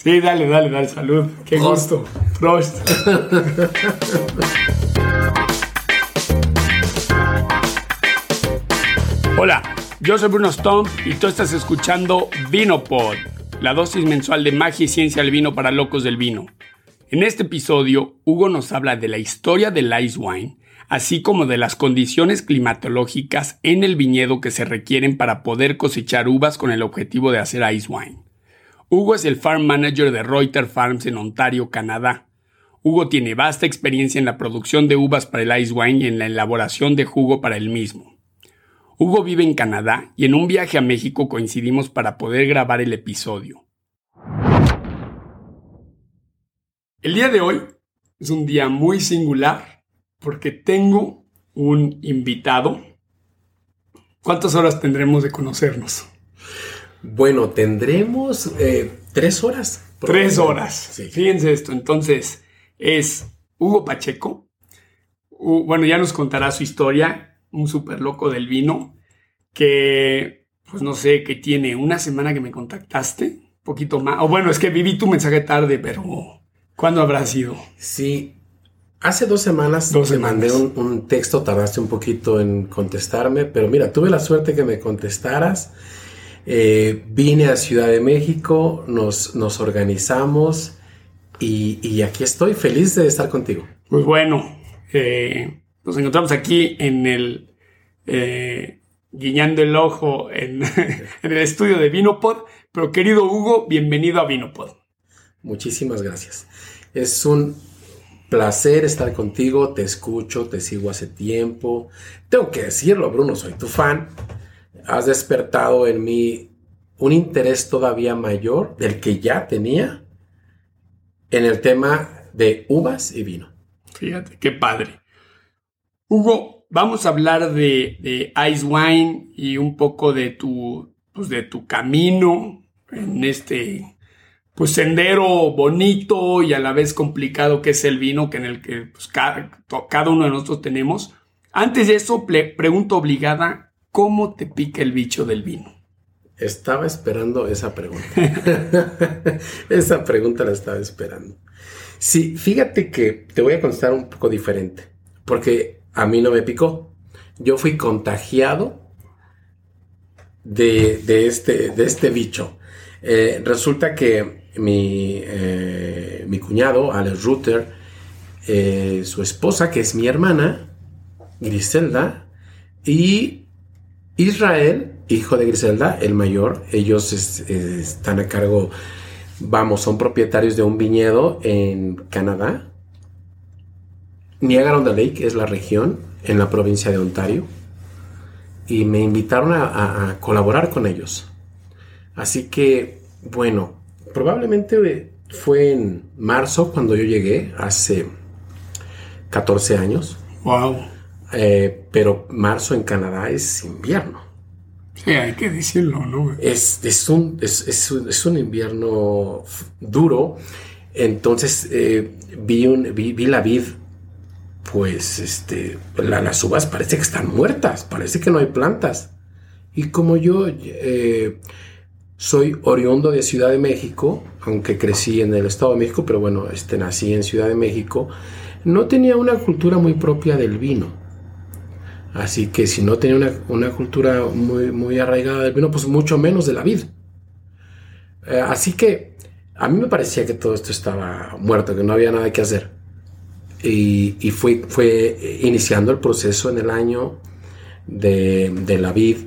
Sí, dale, dale, dale, salud. Qué gusto. Prost. Hola, yo soy Bruno Stomp y tú estás escuchando VinoPod, la dosis mensual de magia y ciencia del vino para locos del vino. En este episodio, Hugo nos habla de la historia del ice wine, así como de las condiciones climatológicas en el viñedo que se requieren para poder cosechar uvas con el objetivo de hacer ice wine. Hugo es el Farm Manager de Reuter Farms en Ontario, Canadá. Hugo tiene vasta experiencia en la producción de uvas para el ice wine y en la elaboración de jugo para el mismo. Hugo vive en Canadá y en un viaje a México coincidimos para poder grabar el episodio. El día de hoy es un día muy singular porque tengo un invitado. ¿Cuántas horas tendremos de conocernos? Bueno, tendremos eh, tres horas. Tres horas. Fíjense esto. Entonces, es Hugo Pacheco. bueno, ya nos contará su historia. Un súper loco del vino. Que, pues no sé, que tiene una semana que me contactaste. Un poquito más. O bueno, es que viví tu mensaje tarde, pero ¿cuándo habrá sido? Sí. Hace dos semanas te mandé un, un texto, tardaste un poquito en contestarme, pero mira, tuve la suerte que me contestaras eh, vine a Ciudad de México, nos, nos organizamos y, aquí estoy feliz de estar contigo. Pues bueno, eh, nos encontramos aquí en el eh, guiñando el ojo en, en, el estudio de Vinopod. Pero querido Hugo, bienvenido a Vinopod. Muchísimas gracias. Es un placer estar contigo, te escucho, te sigo hace tiempo. Tengo que decirlo, Bruno, soy tu fan has despertado en mí un interés todavía mayor del que ya tenía en el tema de uvas y vino. Fíjate, qué padre. Hugo, vamos a hablar de, Ice Wine y un poco de tu, pues de tu camino en este pues sendero bonito y a la vez complicado que es el vino que en el que pues, cada, uno de nosotros tenemos. Antes de eso, pregunta obligada, ¿Cómo te pica el bicho del vino? Estaba esperando esa pregunta. esa pregunta la estaba esperando. Sí, fíjate que te voy a contestar un poco diferente, porque a mí no me picó. Yo fui contagiado de, este, de este bicho. Eh, resulta que mi, eh, mi cuñado, Alex Rutter, eh, su esposa, que es mi hermana, Griselda, y Israel, hijo de Griselda, el mayor, ellos están a cargo, vamos, son propietarios de un viñedo en Canadá. Niagara on the Lake es la región en la provincia de Ontario. Y me invitaron a, colaborar con ellos. Así que, bueno, probablemente fue en marzo cuando yo llegué, hace 14 años. Wow. Eh, pero marzo en Canadá es invierno. Sí, hay que decirlo, ¿no? Es, es, un, es, un, invierno duro. Entonces eh, vi, un, vi, la vid, pues este, las uvas parece que están muertas, parece que no hay plantas. Y como yo eh, soy oriundo de Ciudad de México, aunque crecí en el Estado de México, pero bueno, este, nací en Ciudad de México, no tenía una cultura muy propia del vino. Así que si no tenía una, cultura muy, muy arraigada del vino, pues mucho menos de la vid. Eh, así que a mí me parecía que todo esto estaba muerto, que no había nada que hacer. Y, fue, fue iniciando el proceso en el año de, de la vid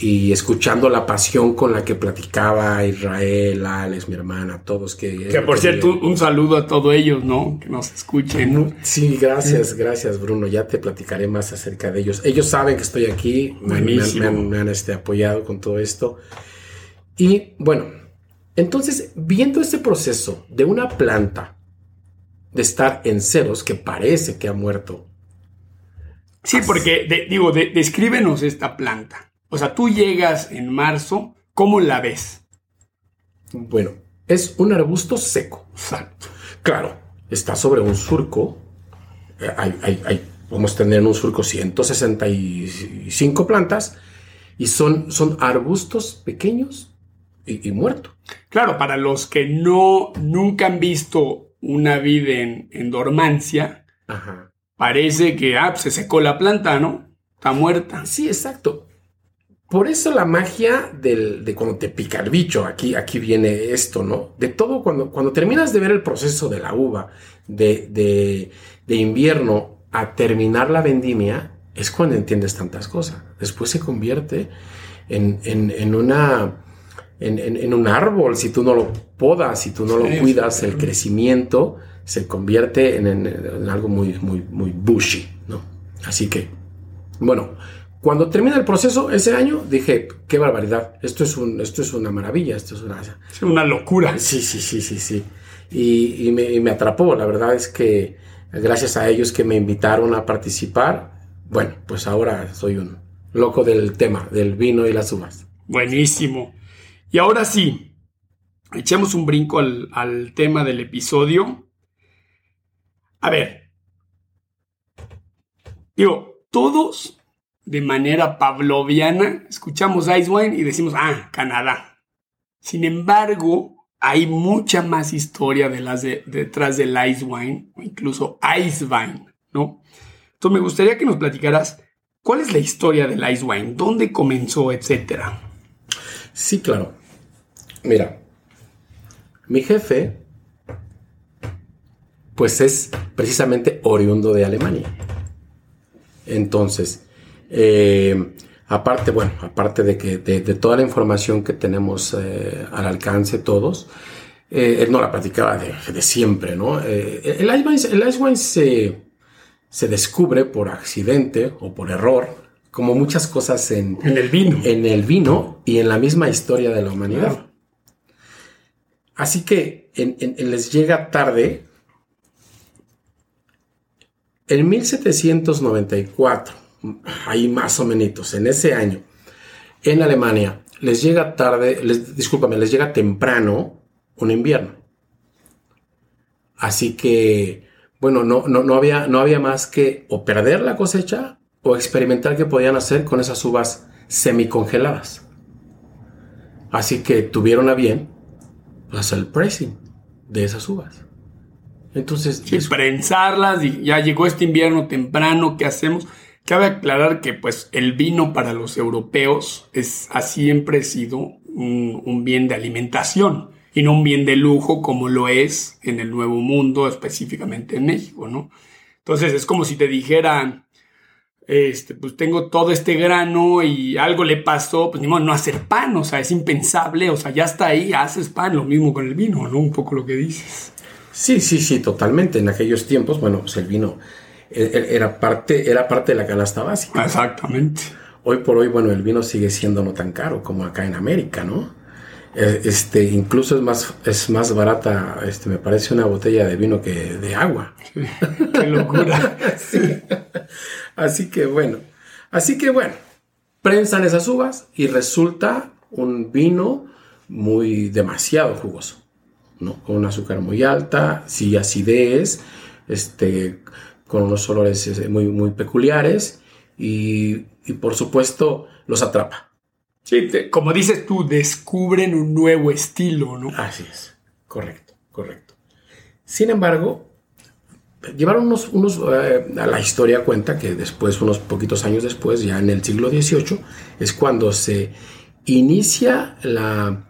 y escuchando la pasión con la que platicaba Israel, Alex, mi hermana, todos que... Que por cierto, un, saludo a todos ellos, ¿no? Que nos escuchen. Sí, gracias, gracias Bruno, ya te platicaré más acerca de ellos. Ellos saben que estoy aquí, me, han, este, apoyado con todo esto. Y bueno, entonces, viendo este proceso de una planta de estar en ceros, que parece que ha muerto. Sí, porque, digo, descríbenos esta planta. O sea, tú llegas en marzo, ¿cómo la ves? Bueno, es un arbusto seco. Exacto. Claro, está sobre un surco. Eh, hay, podemos tener en un surco 165 plantas y son, son arbustos pequeños y, muerto. Claro, para los que no nunca han visto una vid en, en dormancia, parece que ah, pues, se secó la planta, ¿no? Está muerta. Sí, exacto. Por eso la magia del, de cuando te pica el bicho, aquí, aquí viene esto, ¿no? De todo, cuando, cuando terminas de ver el proceso de la uva, de, de, de invierno a terminar la vendimia, es cuando entiendes tantas cosas. Después se convierte en, en, en una... En, en, un árbol, si tú no lo podas, si tú no lo cuidas, el crecimiento se convierte en, algo muy, muy, muy bushy, ¿no? Así que, bueno, cuando termina el proceso ese año, dije, qué barbaridad, esto es, un, esto es una maravilla, esto es una... Es una locura. Sí, sí, sí, sí, sí. Y, y, me, y me atrapó, la verdad es que gracias a ellos que me invitaron a participar, bueno, pues ahora soy un loco del tema, del vino y las uvas. Buenísimo. Y ahora sí, echemos un brinco al, tema del episodio. A ver, digo, todos de manera pavloviana escuchamos Ice Wine y decimos, ah, Canadá. Sin embargo, hay mucha más historia detrás del Ice Wine o incluso Ice Wine, ¿no? Entonces me gustaría que nos platicaras cuál es la historia del Ice Wine, dónde comenzó, etcétera. Sí, claro. Mira, mi jefe, pues es precisamente oriundo de Alemania. Entonces, eh, aparte, bueno, aparte de que de, toda la información que tenemos eh, al alcance todos, eh, él no la platicaba de, siempre, ¿no? el Ice Wine, el Ice Wine se se descubre por accidente o por error, como muchas cosas en, el vino. En el vino y en la misma historia de la humanidad. Así que les llega tarde. En 1794, ahí más o menos, en ese año, en Alemania, les llega tarde, les, discúlpame, les llega temprano un invierno. Así que bueno, no, no, no, había, no había más que o perder la cosecha o experimentar qué podían hacer con esas uvas semicongeladas. Así que tuvieron a bien hacer el pressing de esas uvas. Entonces, sí, prensarlas y ya llegó este invierno temprano, ¿qué hacemos? Cabe aclarar que pues el vino para los europeos es, ha siempre sido un, un bien de alimentación y no un bien de lujo como lo es en el Nuevo Mundo, específicamente en México, ¿no? Entonces es como si te dijeran, este, pues tengo todo este grano y algo le pasó, pues ni modo no hacer pan, o sea, es impensable, o sea, ya está ahí, haces pan, lo mismo con el vino, ¿no? Un poco lo que dices. Sí, sí, sí, totalmente. En aquellos tiempos, bueno, pues el vino era parte, era parte de la canasta básica. Exactamente. Hoy por hoy, bueno, el vino sigue siendo no tan caro como acá en América, ¿no? Eh, este, incluso es más, es más barata, este, me parece una botella de vino que de agua. qué locura. Así que bueno, así que bueno, prensan esas uvas y resulta un vino muy demasiado jugoso, ¿no? Con un azúcar muy alta, sí acidez, este, con unos olores este, muy, muy peculiares y, y por supuesto los atrapa Sí, como dices tú, descubren un nuevo estilo, ¿no? Así es, correcto, correcto. Sin embargo, llevaron unos, unos eh, a la historia cuenta que después, unos poquitos años después, ya en el siglo XVIII, es cuando se inicia la,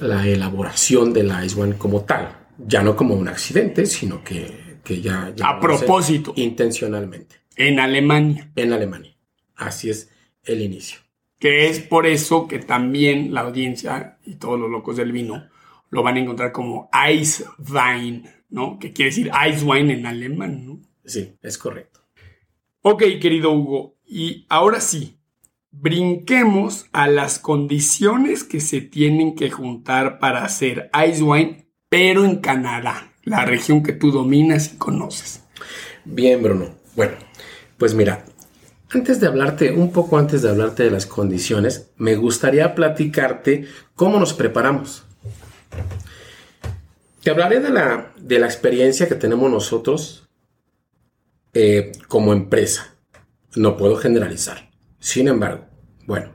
la elaboración de la Ice como tal. Ya no como un accidente, sino que, que ya, ya... A propósito. Intencionalmente. En Alemania. En Alemania. Así es el inicio que es por eso que también la audiencia y todos los locos del vino lo van a encontrar como Ice Wine, ¿no? Que quiere decir Ice Wine en alemán, ¿no? Sí, es correcto. Ok, querido Hugo, y ahora sí, brinquemos a las condiciones que se tienen que juntar para hacer Ice Wine, pero en Canadá, la región que tú dominas y conoces. Bien, Bruno. Bueno, pues mira, antes de hablarte, un poco antes de hablarte de las condiciones, me gustaría platicarte cómo nos preparamos. Te hablaré de la, de la experiencia que tenemos nosotros eh, como empresa. No puedo generalizar. Sin embargo, bueno,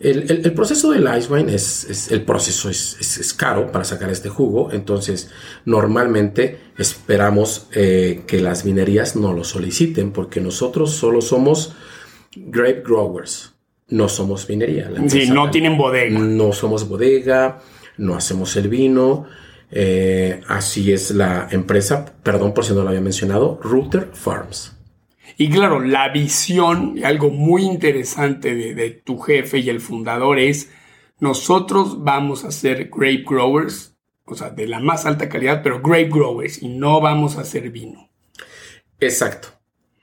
El, proceso del ice wine es, el proceso es, caro para sacar este jugo, entonces normalmente esperamos eh, que las minerías no lo soliciten porque nosotros solo somos grape growers, no somos minería. sí, no tienen bodega. No somos bodega, no hacemos el vino. Eh, así es la empresa, perdón por si no lo había mencionado, Router Farms. Y claro, la visión, y algo muy interesante de, tu jefe y el fundador es, nosotros vamos a ser grape growers, o sea, de la más alta calidad, pero grape growers, y no vamos a hacer vino. Exacto.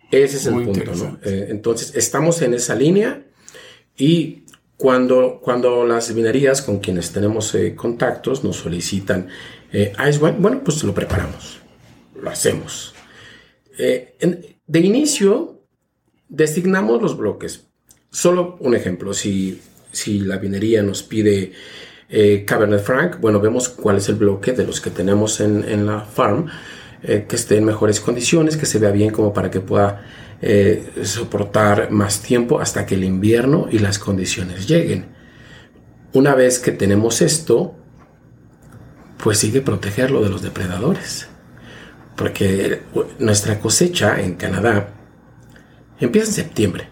Ese es el punto, ¿no? Eh, entonces, estamos en esa línea y cuando, cuando las vinerías con quienes tenemos eh, contactos nos solicitan eh, ice wine, bueno, pues lo preparamos, lo hacemos. De inicio, designamos los bloques. Solo un ejemplo, si, si la vinería nos pide Cabernet Franc, bueno, vemos cuál es el bloque de los que tenemos en, en la farm eh, que esté en mejores condiciones, que se vea bien como para que pueda eh, soportar más tiempo hasta que el invierno y las condiciones lleguen. Una vez que tenemos esto, pues sigue protegerlo de los depredadores. Porque nuestra cosecha en Canadá empieza en septiembre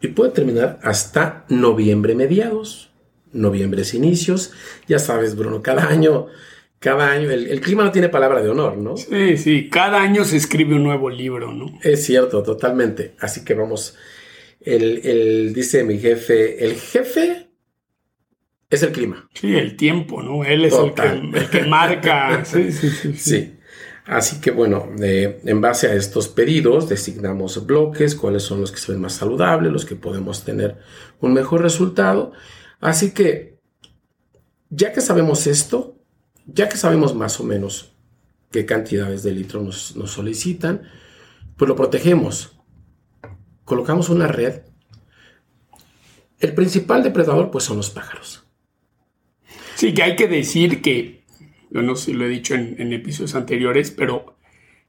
y puede terminar hasta noviembre mediados, noviembre inicios. Ya sabes, Bruno, cada año cada año, el, clima no tiene palabra de honor, ¿no? Sí, sí, cada año se escribe un nuevo libro, ¿no? Es cierto, totalmente. Así que vamos, el, dice mi jefe, el jefe es el clima. Sí, el tiempo, ¿no? Él es el que, marca. sí, sí, sí, sí. Así que bueno, en base a estos pedidos designamos bloques, cuáles son los que se ven más saludables, los que podemos tener un mejor resultado. Así que, ya que sabemos esto, ya que sabemos más o menos qué cantidades de litro nos, solicitan, pues lo protegemos. Colocamos una red. El principal depredador pues son los pájaros. Sí, que hay que decir que, yo no sé si lo he dicho en, episodios anteriores, pero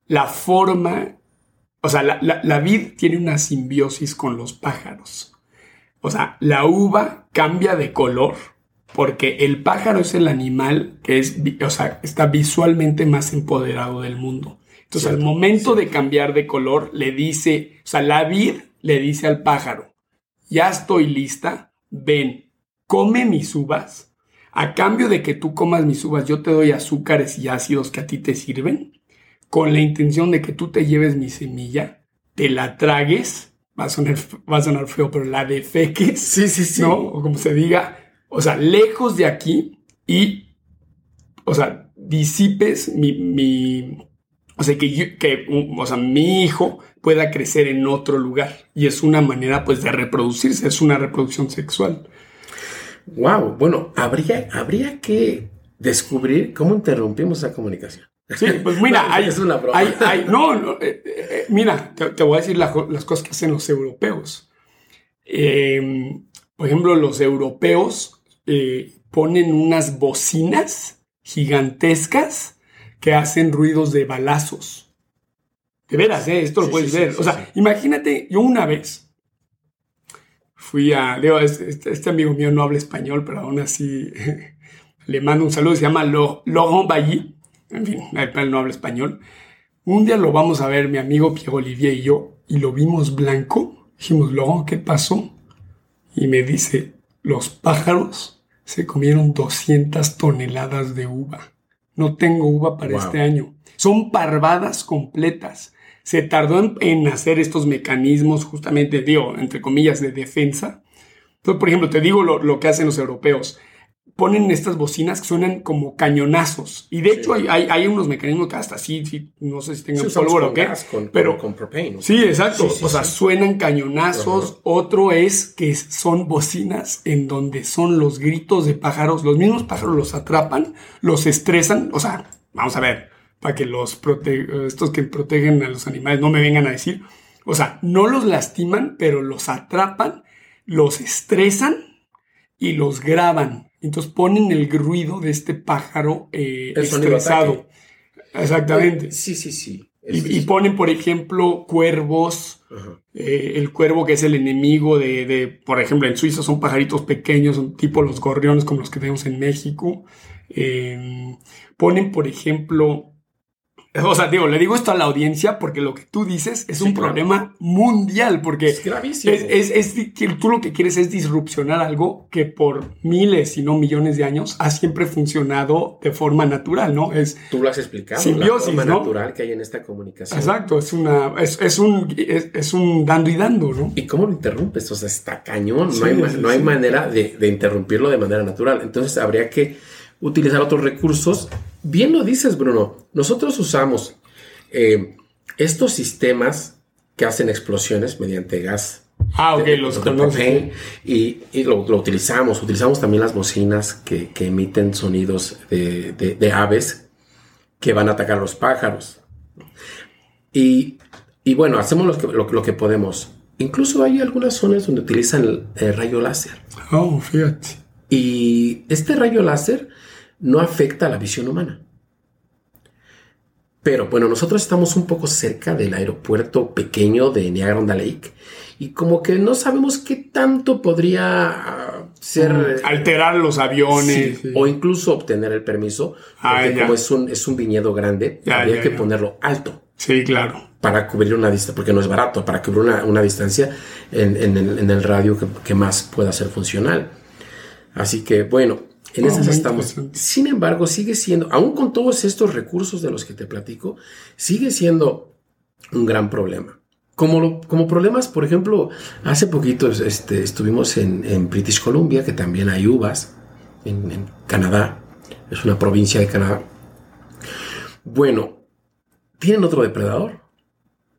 la forma, o sea, la, la vid tiene una simbiosis con los pájaros. O sea, la uva cambia de color porque el pájaro es el animal que es, o sea, está visualmente más empoderado del mundo. Entonces, al momento de cambiar de color, le dice, o sea, la vid le dice al pájaro, ya estoy lista, ven, come mis uvas. A cambio de que tú comas mis uvas, yo te doy azúcares y ácidos que a ti te sirven, con la intención de que tú te lleves mi semilla, te la tragues, va a sonar, va a sonar feo, pero la defeques, sí, sí, sí. ¿no? O como se diga, o sea, lejos de aquí y, o sea, disipes mi, o sea, que, que o sea, mi hijo pueda crecer en otro lugar. Y es una manera, pues, de reproducirse, es una reproducción sexual. Wow, bueno, habría, habría que descubrir cómo interrumpimos esa comunicación. Sí, pues mira, hay, es una hay, no, no eh, eh, mira, te, voy a decir las cosas que hacen los europeos. Eh, por ejemplo, los europeos eh, ponen unas bocinas gigantescas que hacen ruidos de balazos. De veras, ¿eh? esto lo puedes ver. o sea, imagínate, yo una vez fui a. Este, este, amigo mío no habla español, pero aún así le mando un saludo. Se llama Laurent Bailly. En fin, él no habla español. Un día lo vamos a ver mi amigo Pierre Olivier y yo, y lo vimos blanco. Dijimos, Laurent, ¿qué pasó? Y me dice, los pájaros se comieron 200 toneladas de uva. No tengo uva para este año. Son parvadas completas. Se tardó en, hacer estos mecanismos, justamente, digo, entre comillas, de defensa. Entonces, por ejemplo, te digo lo, lo que hacen los europeos ponen estas bocinas que suenan como cañonazos. Y de hecho hay, hay, unos mecanismos que hasta así, no sé si tengan pólvora o qué. pero con propane. Sí, exacto. o sea, suenan cañonazos. Otro es que son bocinas en donde son los gritos de pájaros. Los mismos pájaros los atrapan, los estresan. O sea, vamos a ver, para que los estos que protegen a los animales no me vengan a decir. O sea, no los lastiman, pero los atrapan, los estresan y los graban entonces ponen el ruido de este pájaro eh, estresado. Exactamente. Sí, sí, sí. Y, ponen, por ejemplo, cuervos. Eh, el cuervo que es el enemigo de, de, por ejemplo, en Suiza son pajaritos pequeños, son tipo los gorriones como los que tenemos en México. Eh, ponen, por ejemplo, o sea, digo, le digo esto a la audiencia porque lo que tú dices es un problema mundial, porque es gravísimo. Es, tú lo que quieres es disrupcionar algo que por miles, si no millones de años, ha siempre funcionado de forma natural, ¿no? Es tú lo has explicado, simbiosis, la forma natural que hay en esta comunicación. Exacto, es una, es, un, es, un dando y dando, ¿no? ¿Y cómo lo interrumpes? O sea, está cañón, no hay, no hay manera de, de interrumpirlo de manera natural. Entonces habría que utilizar otros recursos. Bien lo dices, Bruno. Nosotros usamos eh, estos sistemas que hacen explosiones mediante gas. Ah, ok, los Y, y lo, utilizamos. Utilizamos también las bocinas que, emiten sonidos de, aves que van a atacar a los pájaros. Y, bueno, hacemos lo que, lo, que, podemos. Incluso hay algunas zonas donde utilizan el rayo láser. Oh, fíjate. Y este rayo láser no afecta a la visión humana. Pero bueno, nosotros estamos un poco cerca del aeropuerto pequeño de Niagara Lake y como que no sabemos qué tanto podría ah, ser... Mm, alterar los aviones. O incluso obtener el permiso. Ah, porque como es un, es un viñedo grande, habría que ponerlo alto. Sí, claro. Para cubrir una distancia, porque no es barato, para cubrir una, distancia en, el, radio que, que más pueda ser funcional. Así que bueno, en oh, esas estamos. Sin embargo, sigue siendo, aún con todos estos recursos de los que te platico, sigue siendo un gran problema. Como, como problemas, por ejemplo, hace poquito este, estuvimos en, British Columbia, que también hay uvas, en, Canadá, es una provincia de Canadá. Bueno, tienen otro depredador,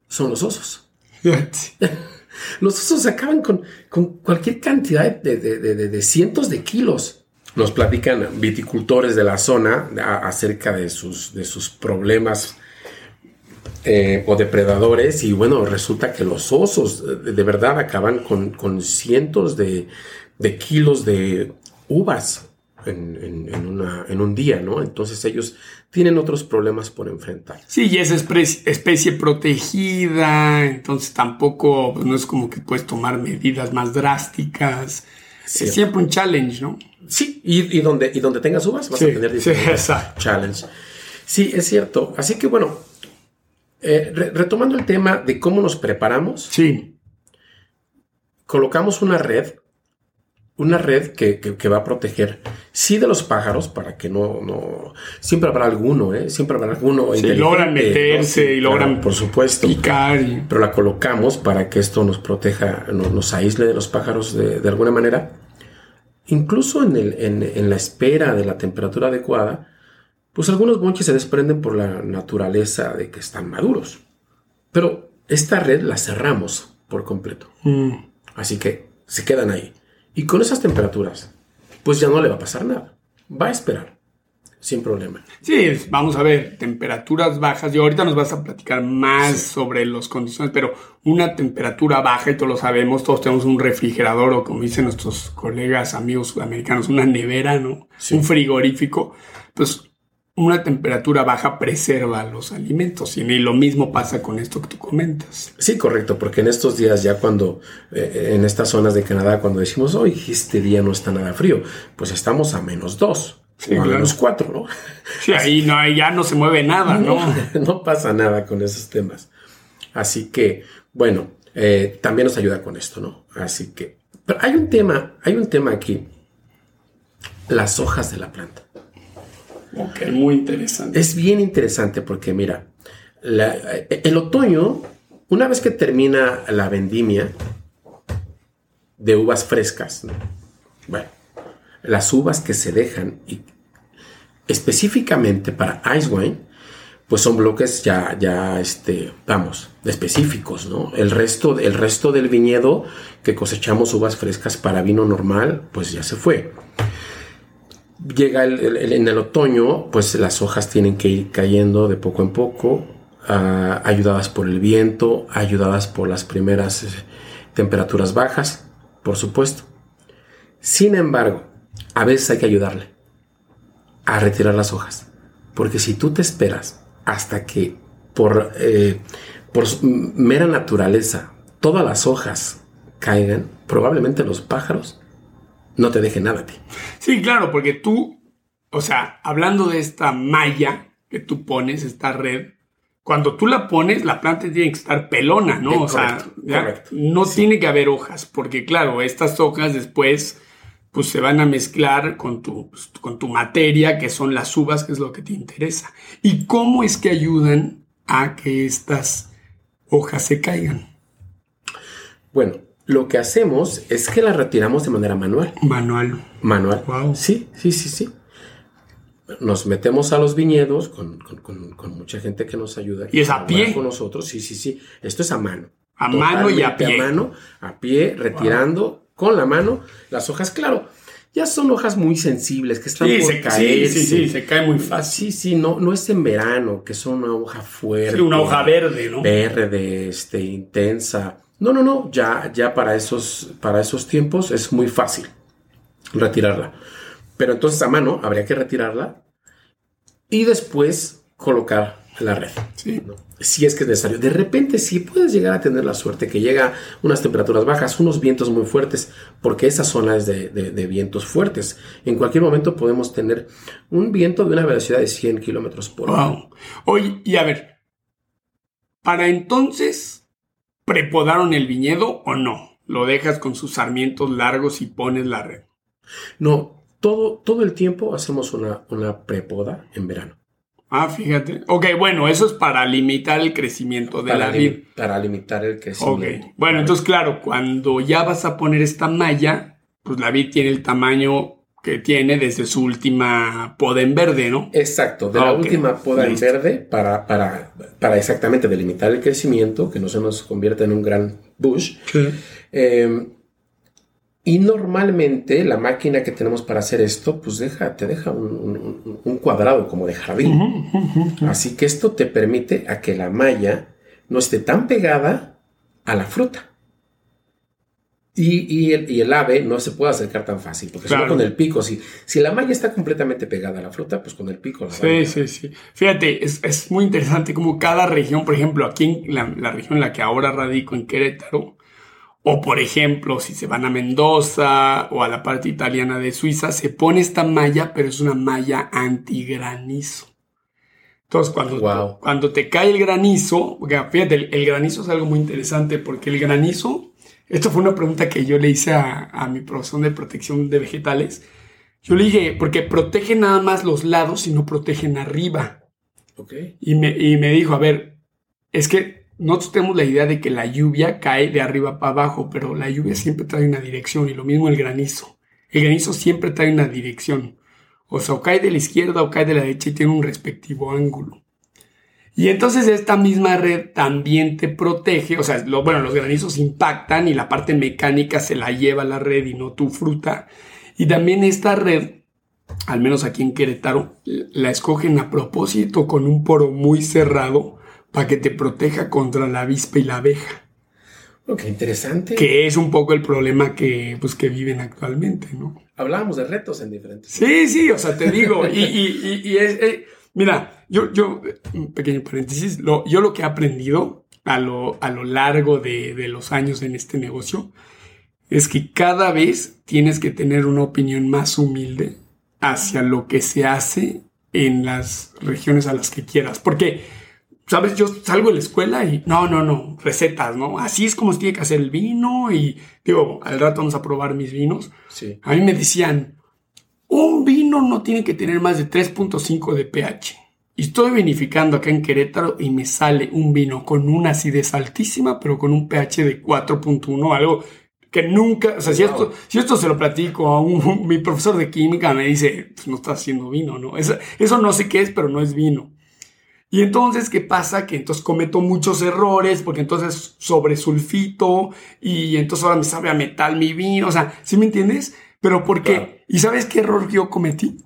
son los osos. los osos acaban con, cualquier cantidad de cientos de kilos nos platican viticultores de la zona acerca de sus, de sus problemas eh, o depredadores y bueno, resulta que los osos de, verdad acaban con, cientos de, kilos de uvas en, en, un día, ¿no? Entonces ellos tienen otros problemas por enfrentar. Sí, y es especie protegida, entonces tampoco, pues, no es como que puedes tomar medidas más drásticas. Es siempre un challenge, ¿no? Sí, y, donde, y donde tengas uvas vas a tener sí, challenge. Sí, es cierto. Así que bueno, eh, retomando el tema de cómo nos preparamos. Sí. Colocamos una red, una red que, va a proteger, sí, de los pájaros, para que no, no, siempre habrá alguno, ¿eh? Siempre habrá alguno. Sí, logran meterse y logran, por supuesto, picar. Pero la colocamos para que esto nos proteja, nos, aísle de los pájaros de, de alguna manera Incluso en, el, en, la espera de la temperatura adecuada, pues algunos bonches se desprenden por la naturaleza de que están maduros. Pero esta red la cerramos por completo. Mm. Así que se quedan ahí. Y con esas temperaturas, pues ya no le va a pasar nada. Va a esperar sin problema. Sí, vamos a ver, temperaturas bajas. Y ahorita nos vas a platicar más sobre las condiciones, pero una temperatura baja, y todos lo sabemos, todos tenemos un refrigerador o como dicen nuestros colegas, amigos sudamericanos, una nevera, ¿no? Un frigorífico. Pues una temperatura baja preserva los alimentos y lo mismo pasa con esto que tú comentas. Sí, correcto, porque en estos días ya cuando, eh, en estas zonas de Canadá, cuando decimos, hoy este día no está nada frío, pues estamos a menos dos. Sí, los cuatro, ¿no? Sí, ahí no, ya no se mueve nada, ¿no? No, pasa nada con esos temas. Así que, bueno, eh, también nos ayuda con esto, ¿no? Así que, pero hay un tema, hay un tema aquí, las hojas de la planta. Ok, muy interesante. Es bien interesante porque, mira, el otoño, una vez que termina la vendimia de uvas frescas, ¿no? bueno, las uvas que se dejan y específicamente para ice wine, pues son bloques ya, ya, este, vamos, específicos, ¿no? El resto, el resto del viñedo que cosechamos uvas frescas para vino normal, pues ya se fue. Llega en el otoño, pues las hojas tienen que ir cayendo de poco en poco, ah, ayudadas por el viento, ayudadas por las primeras eh, temperaturas bajas, por supuesto. Sin embargo, a veces hay que ayudarle a retirar las hojas. Porque si tú te esperas hasta que por, eh, por mera naturaleza, todas las hojas caigan, probablemente los pájaros no te dejen nada a ti. Sí, claro, porque tú, o sea, hablando de esta malla que tú pones, esta red, cuando tú la pones, la planta tiene que estar pelona, ¿no? o sea, no tiene que haber hojas, porque claro, estas hojas después pues se van a mezclar con tu, pues, con tu materia, que son las uvas, que es lo que te interesa. ¿Y cómo es que ayudan a que estas hojas se caigan? Bueno, lo que hacemos es que las retiramos de manera manual. Manual. Manual. Wow. Sí, sí, sí, sí. Nos metemos a los viñedos con, mucha gente que nos ayuda. ¿Y es a pie? Con nosotros, sí, sí, sí. Esto es a mano. A mano y a pie. A mano, a pie, retirando con la mano las hojas, claro. Ya son hojas muy sensibles que están por se, caer. Sí, sí, sí, se cae muy fácil. Sí, sí, no, no es en verano, que son una hoja fuerte. Sí, una hoja verde, ¿no? Verde, este, intensa. No, no, no, ya, ya para esos, para esos tiempos es muy fácil retirarla. Pero entonces a mano habría que retirarla y después colocar la red. Sí. Si es que es necesario. De repente, si puedes llegar a tener la suerte que llega unas temperaturas bajas, unos vientos muy fuertes, porque esa zona es de, vientos fuertes. En cualquier momento podemos tener un viento de una velocidad de 100 kilómetros por hora. Wow. Oye, y a ver, para entonces prepodaron el viñedo o no? ¿Lo dejas con sus sarmientos largos y pones la red? No, todo, todo el tiempo hacemos una, una prepoda en verano. Ah, fíjate. Ok, bueno, eso es para limitar el crecimiento de la vid. Para limitar el crecimiento. Ok, bueno, entonces claro, cuando ya vas a poner esta malla, pues la vid tiene el tamaño que tiene desde su última poda en verde, ¿no? Exacto, de la última poda en verde para, para, para, exactamente delimitar el crecimiento, que no se nos convierta en un gran bush. Em, y normalmente la máquina que tenemos para hacer esto, pues deja, te deja un, cuadrado como de jardín. Así que esto te permite a que la malla no esté tan pegada a la fruta. Y, el, ave no se puede acercar tan fácil, porque solo con el pico, si, si la malla está completamente pegada a la fruta, pues con el pico la Sí, sí, sí. Fíjate, es, muy interesante como cada región, por ejemplo, aquí en la, región en la que ahora radico, en Querétaro, o por ejemplo, si se van a Mendoza o a la parte italiana de Suiza, se pone esta malla, pero es una malla antigranizo. Entonces, cuando, cuando te cae el granizo, fíjate, el granizo es algo muy interesante porque el granizo esto fue una pregunta que yo le hice a, mi profesor de protección de vegetales. Yo le dije, porque protegen nada más los lados y no protegen arriba. Okay. Y, me, me dijo, a ver, es que nosotros tenemos la idea de que la lluvia cae de arriba para abajo, pero la lluvia siempre trae una dirección y lo mismo el granizo. El granizo siempre trae una dirección. O sea, o cae de la izquierda o cae de la derecha y tiene un respectivo ángulo. Y entonces esta misma red también te protege, o sea, bueno, los granizos impactan y la parte mecánica se la lleva la red y no tu fruta. Y también esta red, al menos aquí en Querétaro, la escogen a propósito con un poro muy cerrado para que te proteja contra la avispa y la abeja. Oh, qué interesante. Que es un poco el problema que, pues, que viven actualmente, ¿no? Hablábamos de retos en diferentes. Sí, sí, o sea, te digo, y, y, y, es, eh, Mira, yo, yo, un pequeño paréntesis, lo, yo lo que he aprendido a lo, a lo largo de, de los años en este negocio es que cada vez tienes que tener una opinión más humilde hacia lo que se hace en las regiones a las que quieras. Porque, sabes, yo salgo de la escuela y no, no, no, recetas, ¿no? Así es como se tiene que hacer el vino y digo, al rato vamos a probar mis vinos. Sí. A mí me decían, un vino no tiene que tener más de 3.5 de pH. Y estoy vinificando acá en Querétaro y me sale un vino con una acidez altísima, pero con un pH de 4.1, algo que nunca, o sea, si, esto, si esto se lo platico a un, mi profesor de química, me dice, pues no está haciendo vino, ¿no? Eso, eso no sé qué es, pero no es vino. Y entonces, ¿qué pasa? Que entonces cometo muchos errores, porque entonces sobresulfito y entonces ahora me sabe a metal mi vino, o sea, ¿sí me entiendes? Pero ¿por qué? ¿Y sabes qué error yo cometí?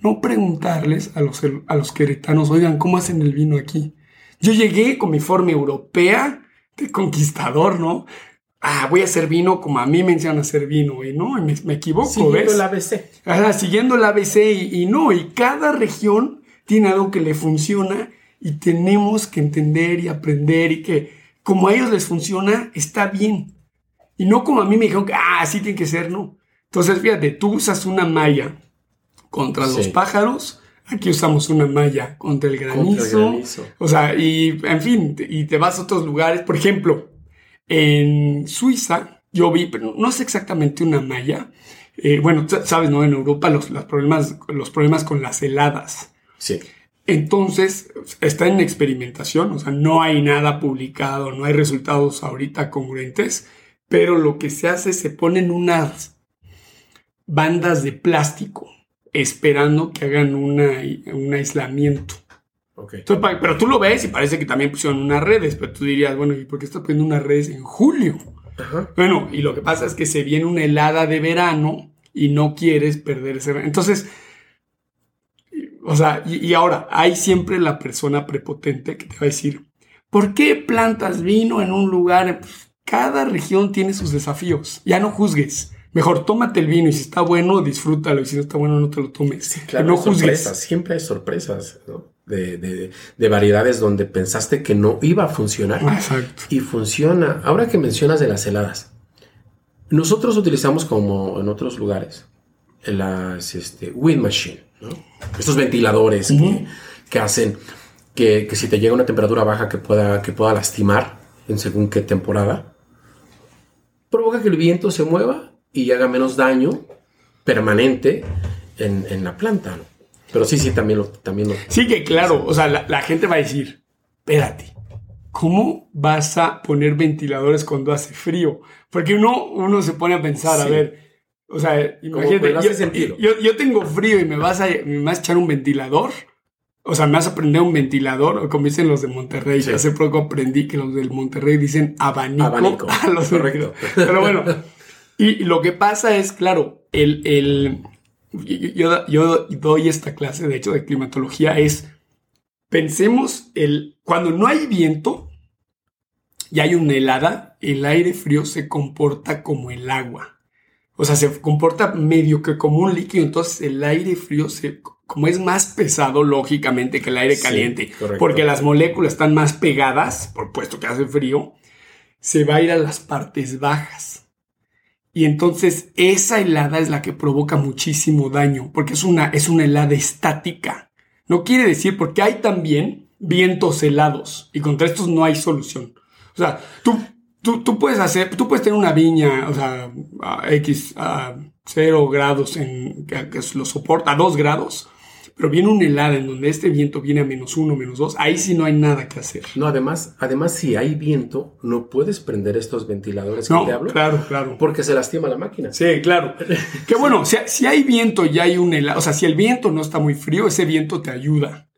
No preguntarles a los, a los queretanos, oigan, ¿cómo hacen el vino aquí? Yo llegué con mi forma europea de conquistador, ¿no? Ah, voy a hacer vino como a mí me enseñan a hacer vino, y no, y me, equivoco, siguiendo el ABC. Ajá, siguiendo el ABC, y, y no, y cada región tiene algo que le funciona y tenemos que entender y aprender y que como a ellos les funciona, está bien. Y no como a mí me dijeron que, ah, así tiene que ser, no. Entonces, fíjate, tú usas una malla contra los pájaros, aquí usamos una malla contra el, granizo, O sea, y en fin, y te vas a otros lugares. Por ejemplo, en Suiza, yo vi, pero no sé exactamente una malla. Eh, bueno, sabes, ¿no? En Europa los, los, problemas, los problemas con las heladas. Sí. Entonces, está en experimentación, o sea, no hay nada publicado, no hay resultados ahorita congruentes, pero lo que se hace es se ponen unas bandas de plástico esperando que hagan una, un aislamiento. Okay. pero tú lo ves y parece que también pusieron unas redes, pero tú dirías, bueno, ¿y por qué está poniendo unas redes en julio? Bueno, y lo que pasa es que se viene una helada de verano y no quieres perder ese... Entonces, o sea, y, ahora, hay siempre la persona prepotente que te va a decir, ¿por qué plantas vino en un lugar? Cada región tiene sus desafíos. Ya no juzgues. Mejor tómate el vino y si está bueno, disfrútalo. Y si no está bueno, no te lo tomes. claro, no juzgues. Siempre hay sorpresas de, variedades donde pensaste que no iba a funcionar. Exacto. Y funciona. Ahora que mencionas de las heladas, nosotros utilizamos como en otros lugares las este, wind machine. Estos ventiladores que, hacen que, si te llega una temperatura baja que pueda, que pueda lastimar en según qué temporada, provoca que el viento se mueva y haga menos daño permanente en, la planta. Pero sí, sí, también lo... También sí, que claro, o sea, la, gente va a decir, espérate, ¿cómo vas a poner ventiladores cuando hace frío? Porque uno, uno se pone a pensar, a ver, o sea, imagínate, yo, yo, tengo frío y me vas, a, me vas a echar un ventilador. O sea, me vas a prender un ventilador, como dicen los de Monterrey. Hace poco aprendí que los del Monterrey dicen abanico, a los correcto. Pero bueno, y, lo que pasa es, claro, el, el yo, yo, doy esta clase, de hecho, de climatología, es pensemos el cuando no hay viento y hay una helada, el aire frío se comporta como el agua. O sea, se comporta medio que como un líquido, entonces el aire frío se, como es más pesado lógicamente que el aire caliente, porque las moléculas están más pegadas, por puesto que hace frío, se va a ir a las partes bajas. Y entonces esa helada es la que provoca muchísimo daño, porque es una, es una helada estática. No quiere decir, porque hay también vientos helados, y contra estos no hay solución. O sea, tú tú, puedes hacer, tú puedes tener una viña, o sea, a X, a 0 grados, en, que, lo soporta, a 2 grados, pero viene un helada en donde este viento viene a menos 1, menos 2, ahí sí no hay nada que hacer. No, además, además si hay viento, no puedes prender estos ventiladores que te hablo. Claro, claro. Porque se lastima la máquina. Sí, claro. que bueno, si, si hay viento y hay un helado, o sea, si el viento no está muy frío, ese viento te ayuda.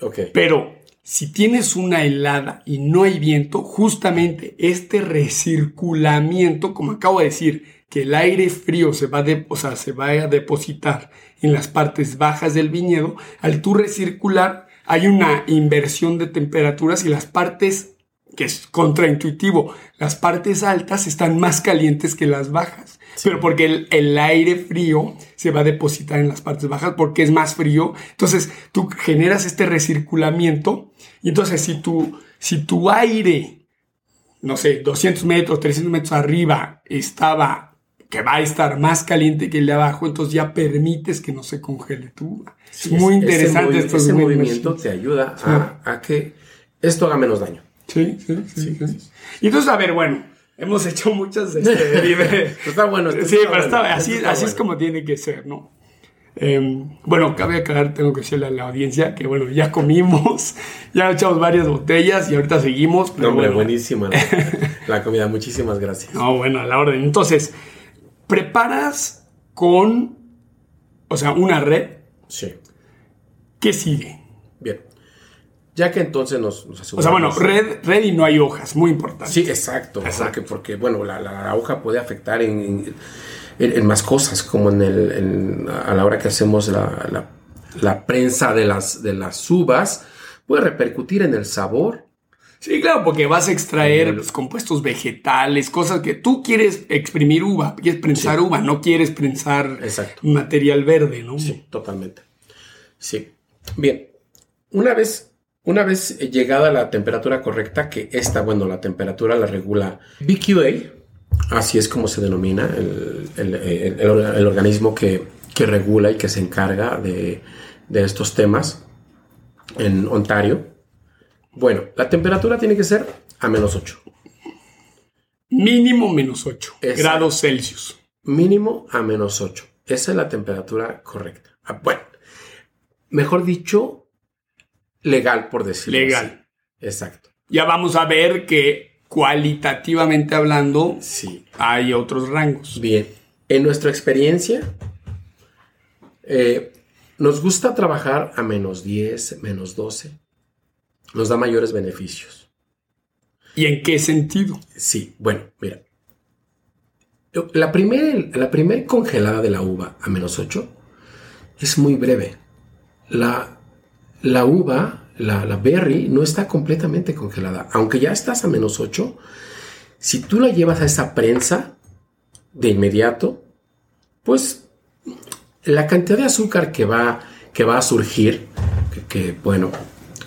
Ok. Pero si tienes una helada y no hay viento, justamente este recirculamiento, como acabo de decir, que el aire frío se va, de, o sea, se va a depositar en las partes bajas del viñedo, al tú recircular hay una inversión de temperaturas y las partes, que es contraintuitivo, las partes altas están más calientes que las bajas. Pero porque el, aire frío se va a depositar en las partes bajas porque es más frío. Entonces tú generas este recirculamiento. Y entonces si tu, si tu aire, no sé, 200 metros, 300 metros arriba estaba que va a estar más caliente que el de abajo, entonces ya permites que no se congele tu. es muy interesante ese, ese movimiento te ayuda a, a, que esto haga menos daño. Sí, sí, sí. sí. Y entonces, a ver, bueno, hemos hecho muchas. Este, está bueno. sí, pero está, así, así es como tiene que ser, ¿no? Em, bueno, cabe aclarar, tengo que decirle a la audiencia que, bueno, ya comimos, ya echamos varias botellas y ahorita seguimos. Pero hombre, buenísima la, comida, muchísimas gracias. No, bueno, a la orden. Entonces, preparas con, o sea, una red. Sí. ¿Qué sigue? Bien. Ya que entonces nos, aseguramos. O sea, bueno, red, red y no hay hojas, muy importante. Sí, exacto. Porque, porque bueno, la, hoja puede afectar en, más cosas, como en el, a la hora que hacemos la, prensa de las, de las uvas, puede repercutir en el sabor. Sí, claro, porque vas a extraer los compuestos vegetales, cosas que tú quieres exprimir uva, quieres prensar uva, no quieres prensar material verde, ¿no? Sí, totalmente. Sí. Bien, una vez Una vez llegada la temperatura correcta, que esta, bueno, la temperatura la regula BQA, así es como se denomina el, organismo que, regula y que se encarga de, estos temas en Ontario. Bueno, la temperatura tiene que ser a menos 8. Mínimo menos 8 grados Celsius. Mínimo a menos 8. Esa es la temperatura correcta. Ah, bueno, mejor dicho, legal, por decirlo Legal. Exacto. Ya vamos a ver que cualitativamente hablando, sí. hay otros rangos. Bien. En nuestra experiencia, eh, nos gusta trabajar a menos 10, menos 12. Nos da mayores beneficios. ¿Y en qué sentido? Sí, bueno, mira. La primera la primer congelada de la uva a menos 8 es muy breve. La, la uva, la, la, berry, no está completamente congelada. Aunque ya estás a menos 8, si tú la llevas a esa prensa de inmediato, pues la cantidad de azúcar que va, que va a surgir, que, bueno,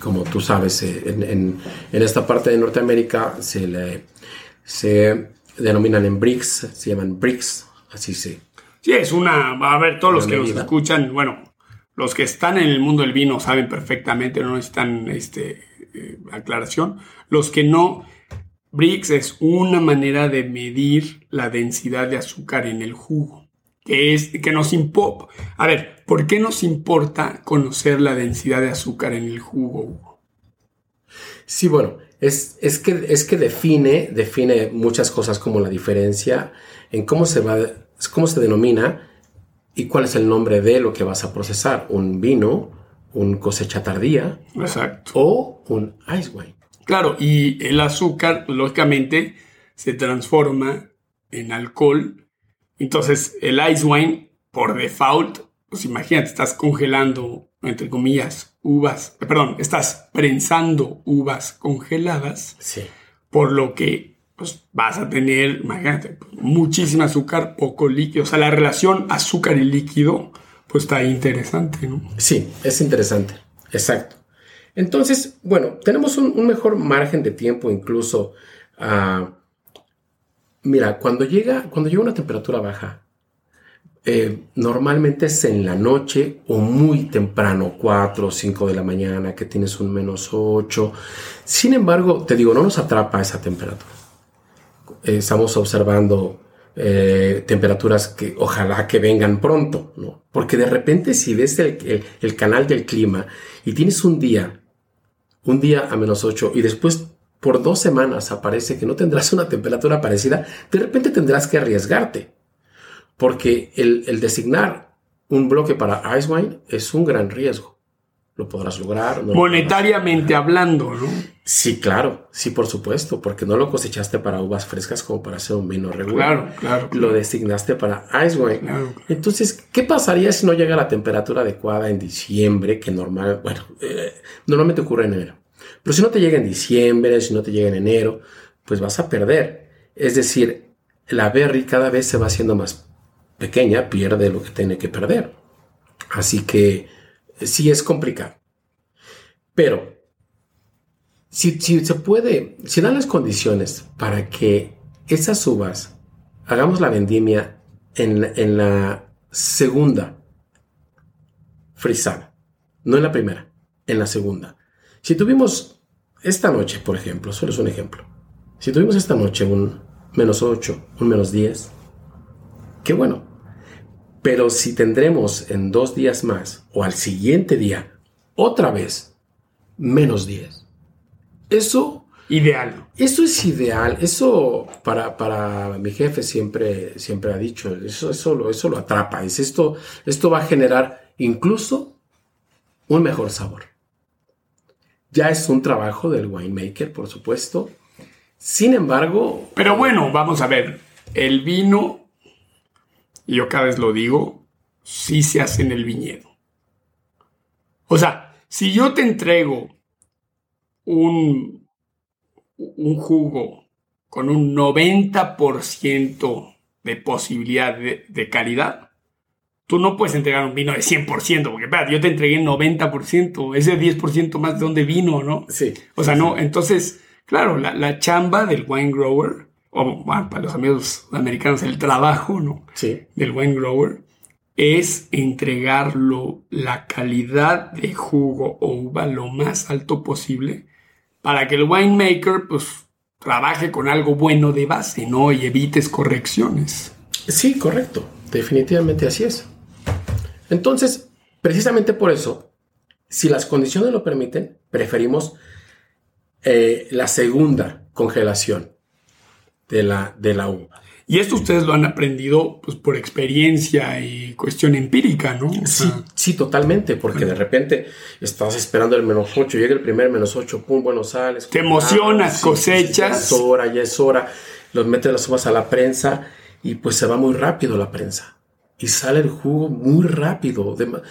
como tú sabes, eh, en, en, en, esta parte de Norteamérica se, le, se denominan en bricks, se llaman bricks, así se. Sí, es una. A ver, todos los que nos escuchan, bueno, los que están en el mundo del vino saben perfectamente, no necesitan este, eh, aclaración. Los que no, Brix es una manera de medir la densidad de azúcar en el jugo. Que es que nos importa. A ver, ¿por qué nos importa conocer la densidad de azúcar en el jugo, Sí, bueno, es, es, que, es que define, define muchas cosas como la diferencia en cómo se va, cómo se denomina y cuál es el nombre de lo que vas a procesar. Un vino, un cosecha tardía. Exacto. O un ice wine. Claro, y el azúcar, lógicamente, se transforma en alcohol. Entonces, el ice wine, por default, pues imagínate, estás congelando, entre comillas, uvas, perdón, estás prensando uvas congeladas. Sí. Por lo que pues vas a tener, muchísimo azúcar, poco líquido. O sea, la relación azúcar y líquido, pues está interesante, ¿no? Sí, es interesante, exacto. Entonces, bueno, tenemos un, mejor margen de tiempo incluso. Uh, mira, cuando llega, cuando llega una temperatura baja, eh, normalmente es en la noche o muy temprano, 4 o 5 de la mañana, que tienes un menos 8. Sin embargo, te digo, no nos atrapa esa temperatura. Eh, estamos observando eh, temperaturas que ojalá que vengan pronto, ¿no? Porque de repente si ves el, canal del clima y tienes un día, un día a menos 8 y después por dos semanas aparece que no tendrás una temperatura parecida, de repente tendrás que arriesgarte. Porque el, el designar un bloque para Ice Wine es un gran riesgo lo podrás lograr. Monetariamente hablando, ¿no? Sí, claro, sí, por supuesto, porque no lo cosechaste para uvas frescas como para hacer un vino regular. Claro, claro. Lo designaste para ice wine. Entonces, ¿qué pasaría si no llega a la temperatura adecuada en diciembre, que normal, bueno, eh, normalmente ocurre en enero? Pero si no te llega en diciembre, si no te llega en enero, pues vas a perder. Es decir, la berry cada vez se va haciendo más pequeña, pierde lo que tiene que perder. Así que sí es complicado. Pero si, se puede, si dan las condiciones para que esas uvas hagamos la vendimia en, en la segunda frisada, no en la primera, en la segunda. Si tuvimos esta noche, por ejemplo, solo es un ejemplo, si tuvimos esta noche un menos 8, un menos 10, qué bueno, pero si tendremos en dos días más o al siguiente día otra vez menos 10, eso... Ideal. Eso es ideal. Eso para, para mi jefe siempre, siempre ha dicho, eso, eso, lo, eso lo atrapa. Es esto, esto va a generar incluso un mejor sabor. Ya es un trabajo del winemaker, por supuesto. Sin embargo... Pero bueno, vamos a ver. El vino y yo cada vez lo digo, sí se hace en el viñedo. O sea, si yo te entrego un, un jugo con un 90% de posibilidad de, calidad, tú no puedes entregar un vino de 100%, porque espérate, yo te entregué 90%, ese 10% más de dónde vino, ¿no? Sí. O sea, no, entonces, claro, la, la chamba del wine grower, o bueno, para los amigos americanos, el trabajo, ¿no? Sí. Del wine grower es entregarlo la calidad de jugo o uva lo más alto posible para que el winemaker pues trabaje con algo bueno de base, ¿no? Y evites correcciones. Sí, correcto. Definitivamente así es. Entonces, precisamente por eso, si las condiciones lo permiten, preferimos eh, la segunda congelación de la, de la uva. Y esto ustedes lo han aprendido pues, por experiencia y cuestión empírica, ¿no? O Sí, sea, sí, totalmente, porque de repente estás esperando el menos 8, llega el primer menos 8, pum, bueno, sales. Te emocionas, sí, cosechas. Ya es hora, ya es hora. Los metes las uvas a la prensa y pues se va muy rápido la prensa. Y sale el jugo muy rápido. De,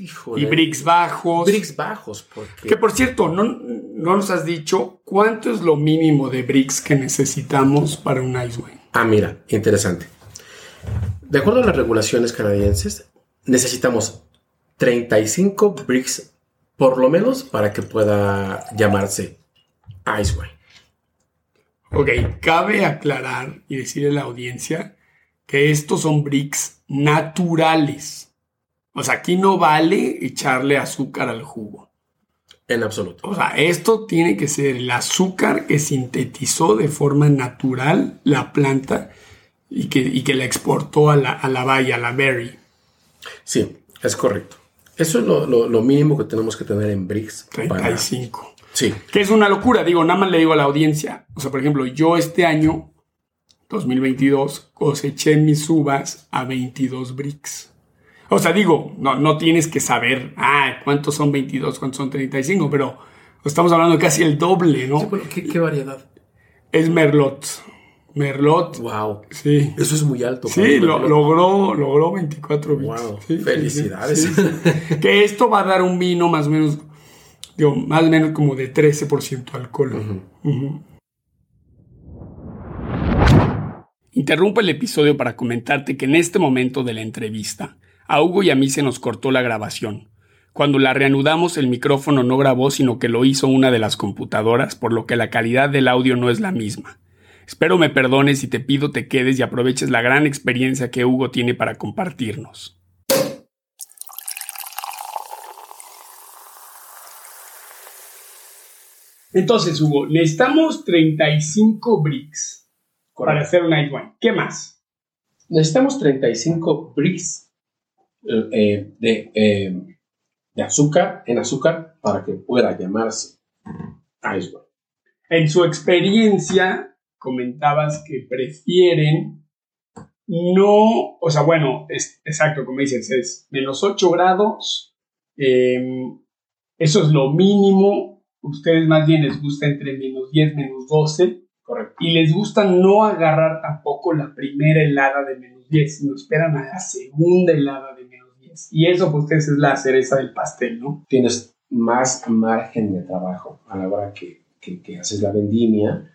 híjole. y bricks bajos. Bricks bajos, porque... Que por cierto, no, no nos has dicho cuánto es lo mínimo de bricks que necesitamos para un ice wine. Ah, mira, interesante. De acuerdo a las regulaciones canadienses, necesitamos 35 bricks por lo menos para que pueda llamarse Ice Wine. Ok, cabe aclarar y decirle a la audiencia que estos son bricks naturales. O sea, aquí no vale echarle azúcar al jugo. En absoluto. O sea, esto tiene que ser el azúcar que sintetizó de forma natural la planta y que, y que la exportó a la, a la valla, a la berry. Sí, es correcto. Eso es lo, lo- lo mínimo que tenemos que tener en bricks. para- 35. Sí, Que es una locura, digo, nada más le digo a la audiencia. O sea, por ejemplo, yo este año, 2022, coseché mis uvas a 22 bricks. O sea, digo, no, no tienes que saber, ah, cuántos son 22, cuántos son 35, pero estamos hablando de casi el doble, ¿no? Sí, bueno, ¿qué, qué variedad? Es Merlot. Merlot, Wow. sí. Eso es muy alto. Sí, lo- logró, logró 24 bits. Wow, Sí, felicidades. sí, sí. que esto va a dar un vino más o menos, digo, más o menos como de 13% alcohol. Interrumpo el episodio para comentarte que en este momento de la entrevista, a Hugo y a mí se nos cortó la grabación. Cuando la reanudamos el micrófono no grabó sino que lo hizo una de las computadoras, por lo que la calidad del audio no es la misma. Espero me perdones y te pido te quedes y aproveches la gran experiencia que Hugo tiene para compartirnos. Entonces, Hugo, necesitamos 35 bricks para hacer un night wine. ¿Qué más? Necesitamos 35 bricks eh, eh, de, eh, de azúcar en azúcar para que pueda llamarse Ice Wine. En su experiencia, comentabas que prefieren no, o sea, bueno, es, exacto, como dices, es menos 8 grados, eh, eso es lo mínimo, ustedes más bien les gusta entre menos 10, menos 12, Correcto. y les gusta no agarrar tampoco la primera helada de menos 10, sino esperan a la segunda helada de menos 10. Y eso, pues, es la cereza del pastel, ¿no? Tienes más margen de trabajo a la hora que, que- que haces la vendimia,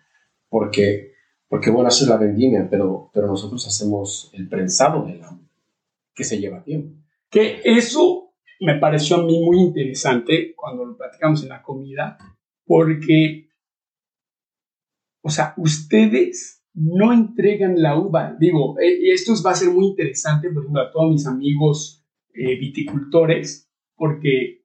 porque, porque bueno, haces la vendimia, pero, pero nosotros hacemos el prensado de la que se lleva tiempo. Que eso me pareció a mí muy interesante cuando lo platicamos en la comida, porque, o sea, ustedes no entregan la uva. Digo, eh, y esto va a ser muy interesante, por ejemplo, a todos mis amigos eh, viticultores, porque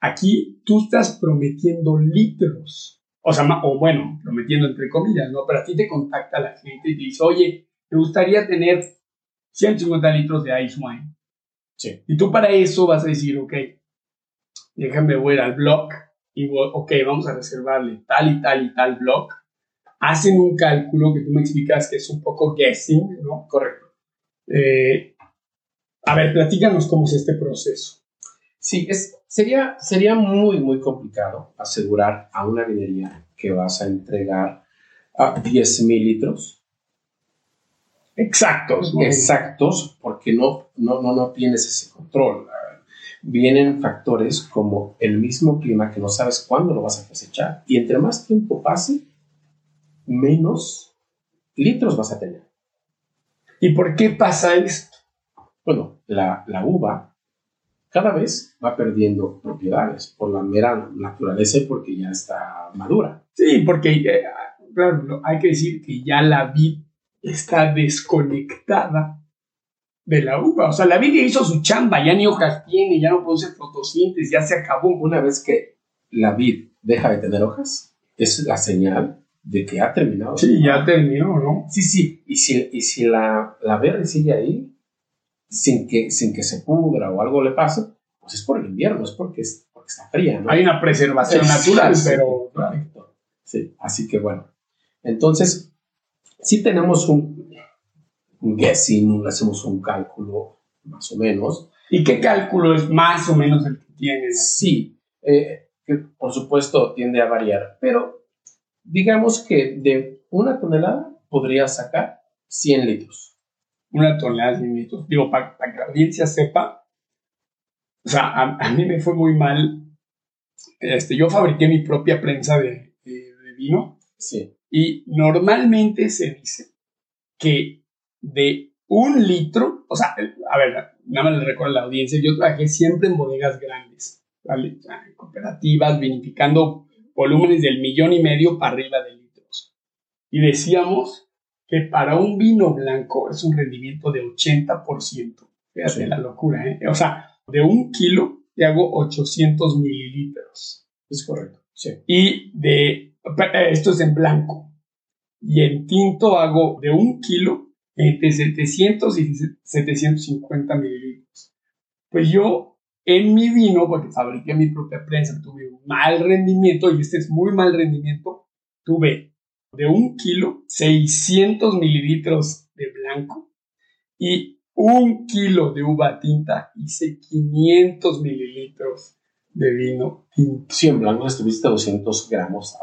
aquí tú estás prometiendo litros. O sea, o bueno, prometiendo entre comillas, ¿no? Pero a ti te contacta la gente y te dice, oye, me gustaría tener 150 litros de ice wine. Sí. Y tú para eso vas a decir, ok, déjame voy al blog y ok, vamos a reservarle tal y tal y tal blog. Hacen un cálculo que tú me explicas que es un poco guessing, ¿no? Correcto. Eh, a ver, platícanos cómo es este proceso. Sí, es, sería, sería muy, muy complicado asegurar a una vinería que vas a entregar a 10 mil litros Exactos, ¿no? exactos porque no, no, no, no tienes ese control. Vienen factores como el mismo clima que no sabes cuándo lo vas a cosechar y entre más tiempo pase, menos litros vas a tener. ¿Y por qué pasa esto? bueno, la, la uva cada vez va perdiendo propiedades por la mera naturaleza y porque ya está madura. Sí, porque, eh, claro, hay que decir que ya la vid está desconectada de la uva. O sea, la vid ya hizo su chamba, ya ni hojas tiene, ya no produce fotosíntesis, ya se acabó. Una vez que la vid deja de tener hojas, es la señal de que ha terminado. Sí, ya terminó, ¿no? Sí, sí. Y si, y si la, la verde sigue ahí, sin que, sin que se pudra o algo le pase, pues es por el invierno, es porque, es, porque está fría, ¿no? Hay una preservación natural, pero... Correcto. Sí, así que bueno. Entonces, si tenemos un, un guessing, hacemos un cálculo más o menos. ¿Y qué cálculo es más o menos el que tienes? Sí, eh, que por supuesto tiende a variar, pero digamos que de una tonelada podría sacar 100 litros una tonelada de litros. Digo, para, que la audiencia sepa, o sea, a, mí me fue muy mal. Este, yo fabriqué mi propia prensa de, vino. Sí. Y normalmente se dice que de un litro, o sea, a ver, nada más le recuerdo a la audiencia, yo trabajé siempre en bodegas grandes, ¿vale? Cooperativas, vinificando volúmenes del millón y medio para arriba de litros. Y decíamos que para un vino blanco es un rendimiento de 80%. Fíjate la locura, ¿eh? O sea, de un kilo te hago 800 mililitros. Es correcto. Sí. Y de, esto es en blanco. Y en tinto hago de un kilo entre 700 y 750 mililitros. Pues yo en mi vino, porque fabriqué mi propia prensa, tuve un mal rendimiento y este es muy mal rendimiento, tuve de un kilo, 600 mililitros de blanco y un kilo de uva tinta, hice 500 mililitros de vino tinto. Sí, en blanco estuviste 200 gramos,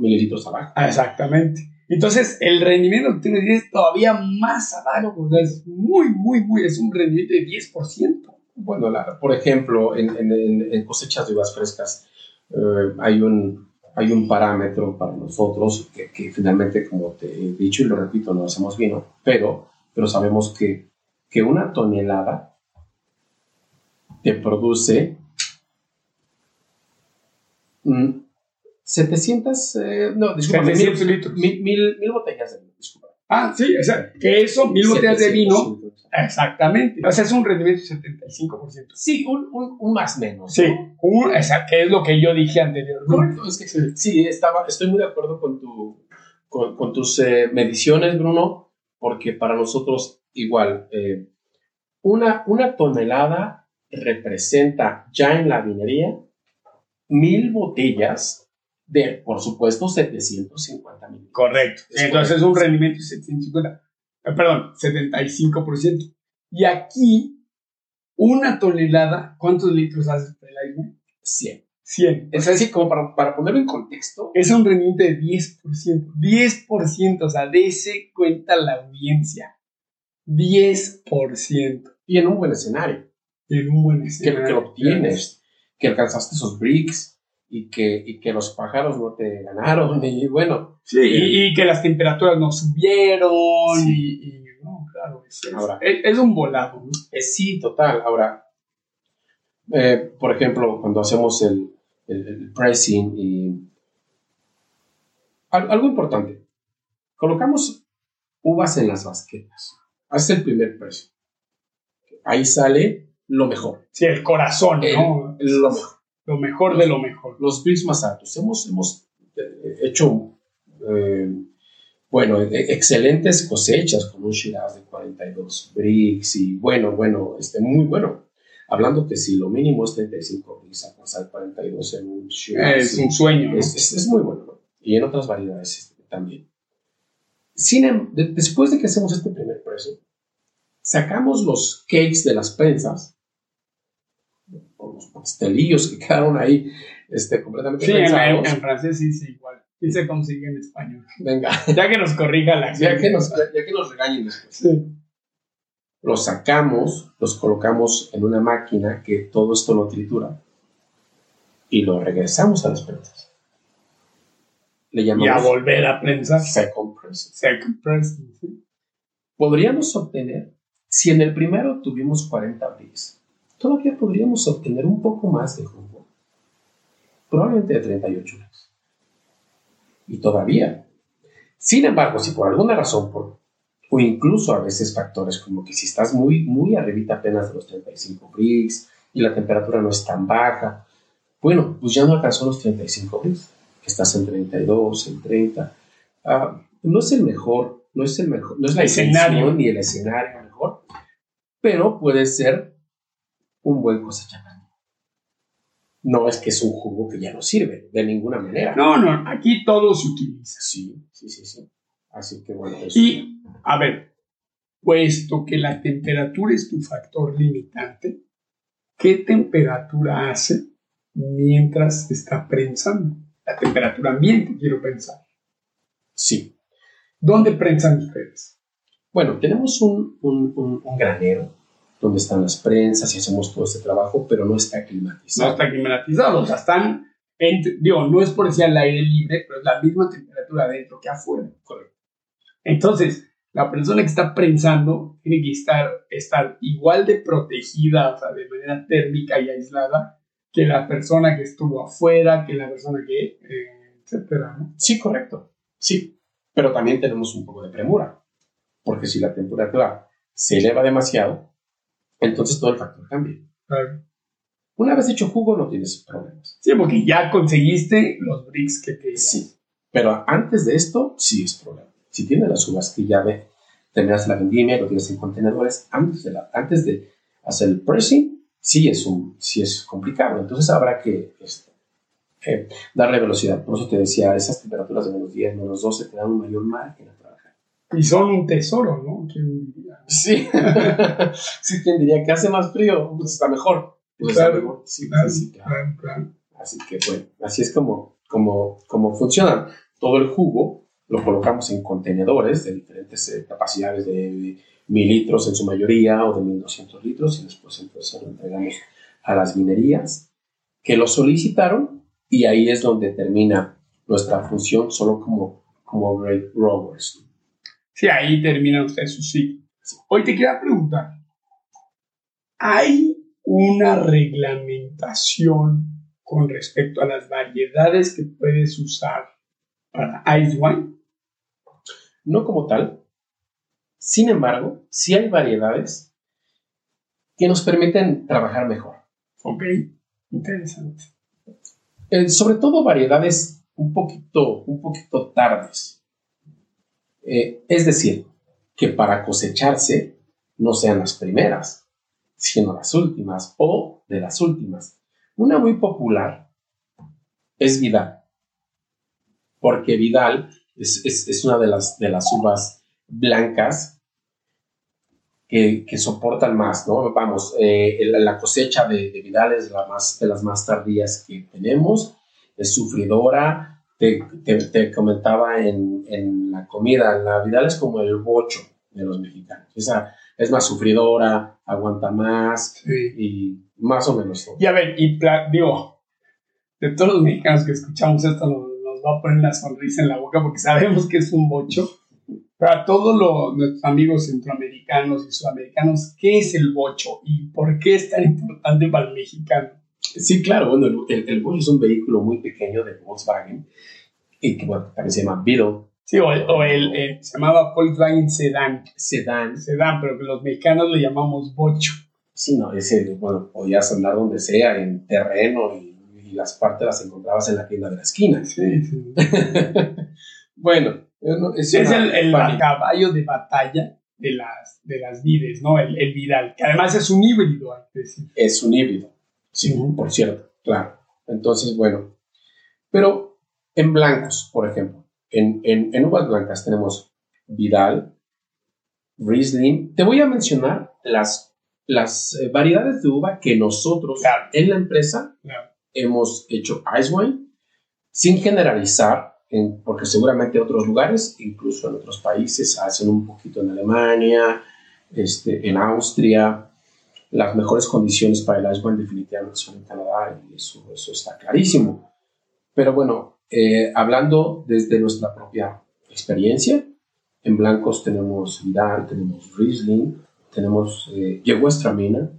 mililitros abajo. Ah, exactamente. Entonces, el rendimiento que tienes es todavía más abajo, es muy, muy, muy, es un rendimiento de 10%. Bueno, por ejemplo, en, cosechas de uvas frescas eh, hay un hay un parámetro para nosotros que, finalmente, como te he dicho y lo repito, no hacemos vino, pero, pero sabemos que, que una tonelada te produce 700, mm, eh, no, disculpa. Mil, mil, botellas de vino, disculpa. Ah, sí, o sea, que eso, mil botellas de vino, Exactamente. O sea, es un rendimiento de 75%. Sí, un, un, un más menos. Sí, un, que es lo que yo dije anteriormente. Correcto, es que sí, estaba, estoy muy de acuerdo con, tu, con, con tus eh, mediciones, Bruno, porque para nosotros igual, eh, una, una tonelada representa ya en la vinería mil botellas de, por supuesto, 750 mil. Correcto. Entonces es un rendimiento de 750. Eh, perdón, 75%. Y aquí, una tonelada, ¿cuántos litros hace el aire? 100. 100. Es así, como para, para, ponerlo en contexto. Es un rendimiento de 10%. 10%, o sea, dése cuenta la audiencia. 10%. Y en un buen escenario. En un buen escenario. Que, que obtienes, que alcanzaste esos bricks, y que, y que los pájaros no te ganaron y bueno. Sí, y, eh, que las temperaturas no subieron y, no, claro, es, ahora, es, un volado. Es, sí, total. Ahora, eh, por ejemplo, cuando hacemos el, el, pricing y... Algo importante, colocamos uvas en las basquetas. Hace el primer precio. Ahí sale lo mejor. Sí, el corazón, ¿no? Lo mejor lo mejor de lo mejor. Los bricks más altos. Hemos, hemos eh, hecho, eh, bueno, e, excelentes cosechas con un Shiraz de 42 bricks y bueno, bueno, este, muy bueno. Hablando que si lo mínimo es 35 bricks, alcanzar 42 en un Shiraz. Es un sueño. Es, es, muy bueno. Y en otras variedades este, también. Sin, em, después de que hacemos este primer precio, sacamos los cakes de las prensas los pastelillos que quedaron ahí este, completamente Sí, en, francés sí, sí, igual. Y se consigue en español. Venga. Ya que nos corrija la ya que nos, ya que nos regañen después. Sí. Los sacamos, los colocamos en una máquina que todo esto lo tritura y lo regresamos a las prensas. Le llamamos. Y a volver a prensar. Second pressing. Second pressing, sí. Podríamos obtener Si en el primero tuvimos 40 bricks, todavía podríamos obtener un poco más de jugo. Probablemente de 38 bricks. Y todavía. Sin embargo, si por alguna razón, por, o incluso a veces factores como que si estás muy, muy arribita apenas de los 35 bricks y la temperatura no es tan baja, bueno, pues ya no alcanzó los 35 bricks, estás en 32, en 30. Ah, no es el mejor, no es el mejor, no es la escenario ni el escenario mejor, pero puede ser un buen cosechamiento. No es que es un jugo que ya no sirve, de ninguna manera. No, no, aquí todo se utiliza. Sí, sí, sí, sí. Así que bueno. Y, a ver, puesto que la temperatura es tu factor limitante, ¿qué temperatura hace mientras está prensando? La temperatura ambiente, quiero pensar. Sí. ¿Dónde prensan ustedes? Bueno, tenemos un, un, granero donde están las prensas y hacemos todo este trabajo, pero no está climatizado. No está climatizado, o sea, están, digo, no es por decir al aire libre, pero es la misma temperatura adentro que afuera. Correcto. Entonces, la persona que está prensando tiene que estar, estar igual de protegida, o sea, de manera térmica y aislada, que la persona que estuvo afuera, que la persona que, eh, etcétera, ¿no? Sí, correcto. Sí, pero también tenemos un poco de premura, porque si la temperatura se eleva demasiado, entonces todo el factor cambia. Una vez hecho jugo no tienes problemas. Sí, porque ya conseguiste los bricks que te... Sí, pero antes de esto sí es problema. Si tienes las uvas que ya ve, terminas la vendimia, lo tienes en contenedores, antes de, la, antes de hacer el pressing, sí es, un, sí es complicado. Entonces habrá que este, eh, darle velocidad. Por eso te decía, esas temperaturas de menos 10, menos 12 te dan un mayor margen. Y son un tesoro, ¿no? Sí. sí, quien diría que hace más frío, pues está mejor. Pues está mejor. Sí, sí, claro. Así que bueno, así es como, como, como funciona. Todo el jugo lo colocamos en contenedores de diferentes eh, capacidades de mil litros en su mayoría o de 1200 litros y después entonces lo entregamos a las minerías que lo solicitaron y ahí es donde termina nuestra función solo como, como great growers. Sí, ahí termina usted su sí. Hoy te quiero preguntar, ¿hay una reglamentación con respecto a las variedades que puedes usar para ice wine? No como tal. Sin embargo, sí hay variedades que nos permiten trabajar mejor. Ok, interesante. Eh, sobre todo variedades un poquito, un poquito tardes. Eh, es decir, que para cosecharse no sean las primeras, sino las últimas o de las últimas. Una muy popular es Vidal, porque Vidal es, una de las, de las uvas blancas que, soportan más, ¿no? Vamos, eh, la cosecha de, Vidal es la más, de las más tardías que tenemos, es sufridora, te, te, comentaba en, en, la comida, la Vidal es como el bocho de los mexicanos, Esa es más sufridora, aguanta más y más o menos Y a ver, y digo, de todos los mexicanos que escuchamos esto nos, nos va a poner una sonrisa en la boca porque sabemos que es un bocho. Para todos los, nuestros amigos centroamericanos y sudamericanos, ¿qué es el bocho y por qué es tan importante para el mexicano? Sí, claro, bueno, el, el, bocho es un vehículo muy pequeño de Volkswagen y que bueno, también se llama Beetle. Sí, o, el, se llamaba Volkswagen Sedan. Sedan. Sedan, pero que los mexicanos le llamamos bocho. Sí, no, ese, bueno, podías andar donde sea, en terreno y, y las partes las encontrabas en la tienda de la esquina. Sí, sí. bueno, es, el, caballo de batalla de las, de las vides, ¿no? El, Vidal, que además es un híbrido. Es un híbrido, sí, por cierto, claro. Entonces, bueno, pero en blancos, por ejemplo, en, en, uvas blancas tenemos Vidal, Riesling. Te voy a mencionar las, las eh, variedades de uva que nosotros en la empresa hemos hecho ice wine, sin generalizar, porque seguramente en otros lugares, incluso en otros países, hacen un poquito en Alemania, este, en Austria. Las mejores condiciones para el iceberg definitivamente son en Canadá y eso, eso está clarísimo. Pero bueno, eh, hablando desde nuestra propia experiencia, en blancos tenemos Vidal, tenemos Riesling, tenemos eh, Mina,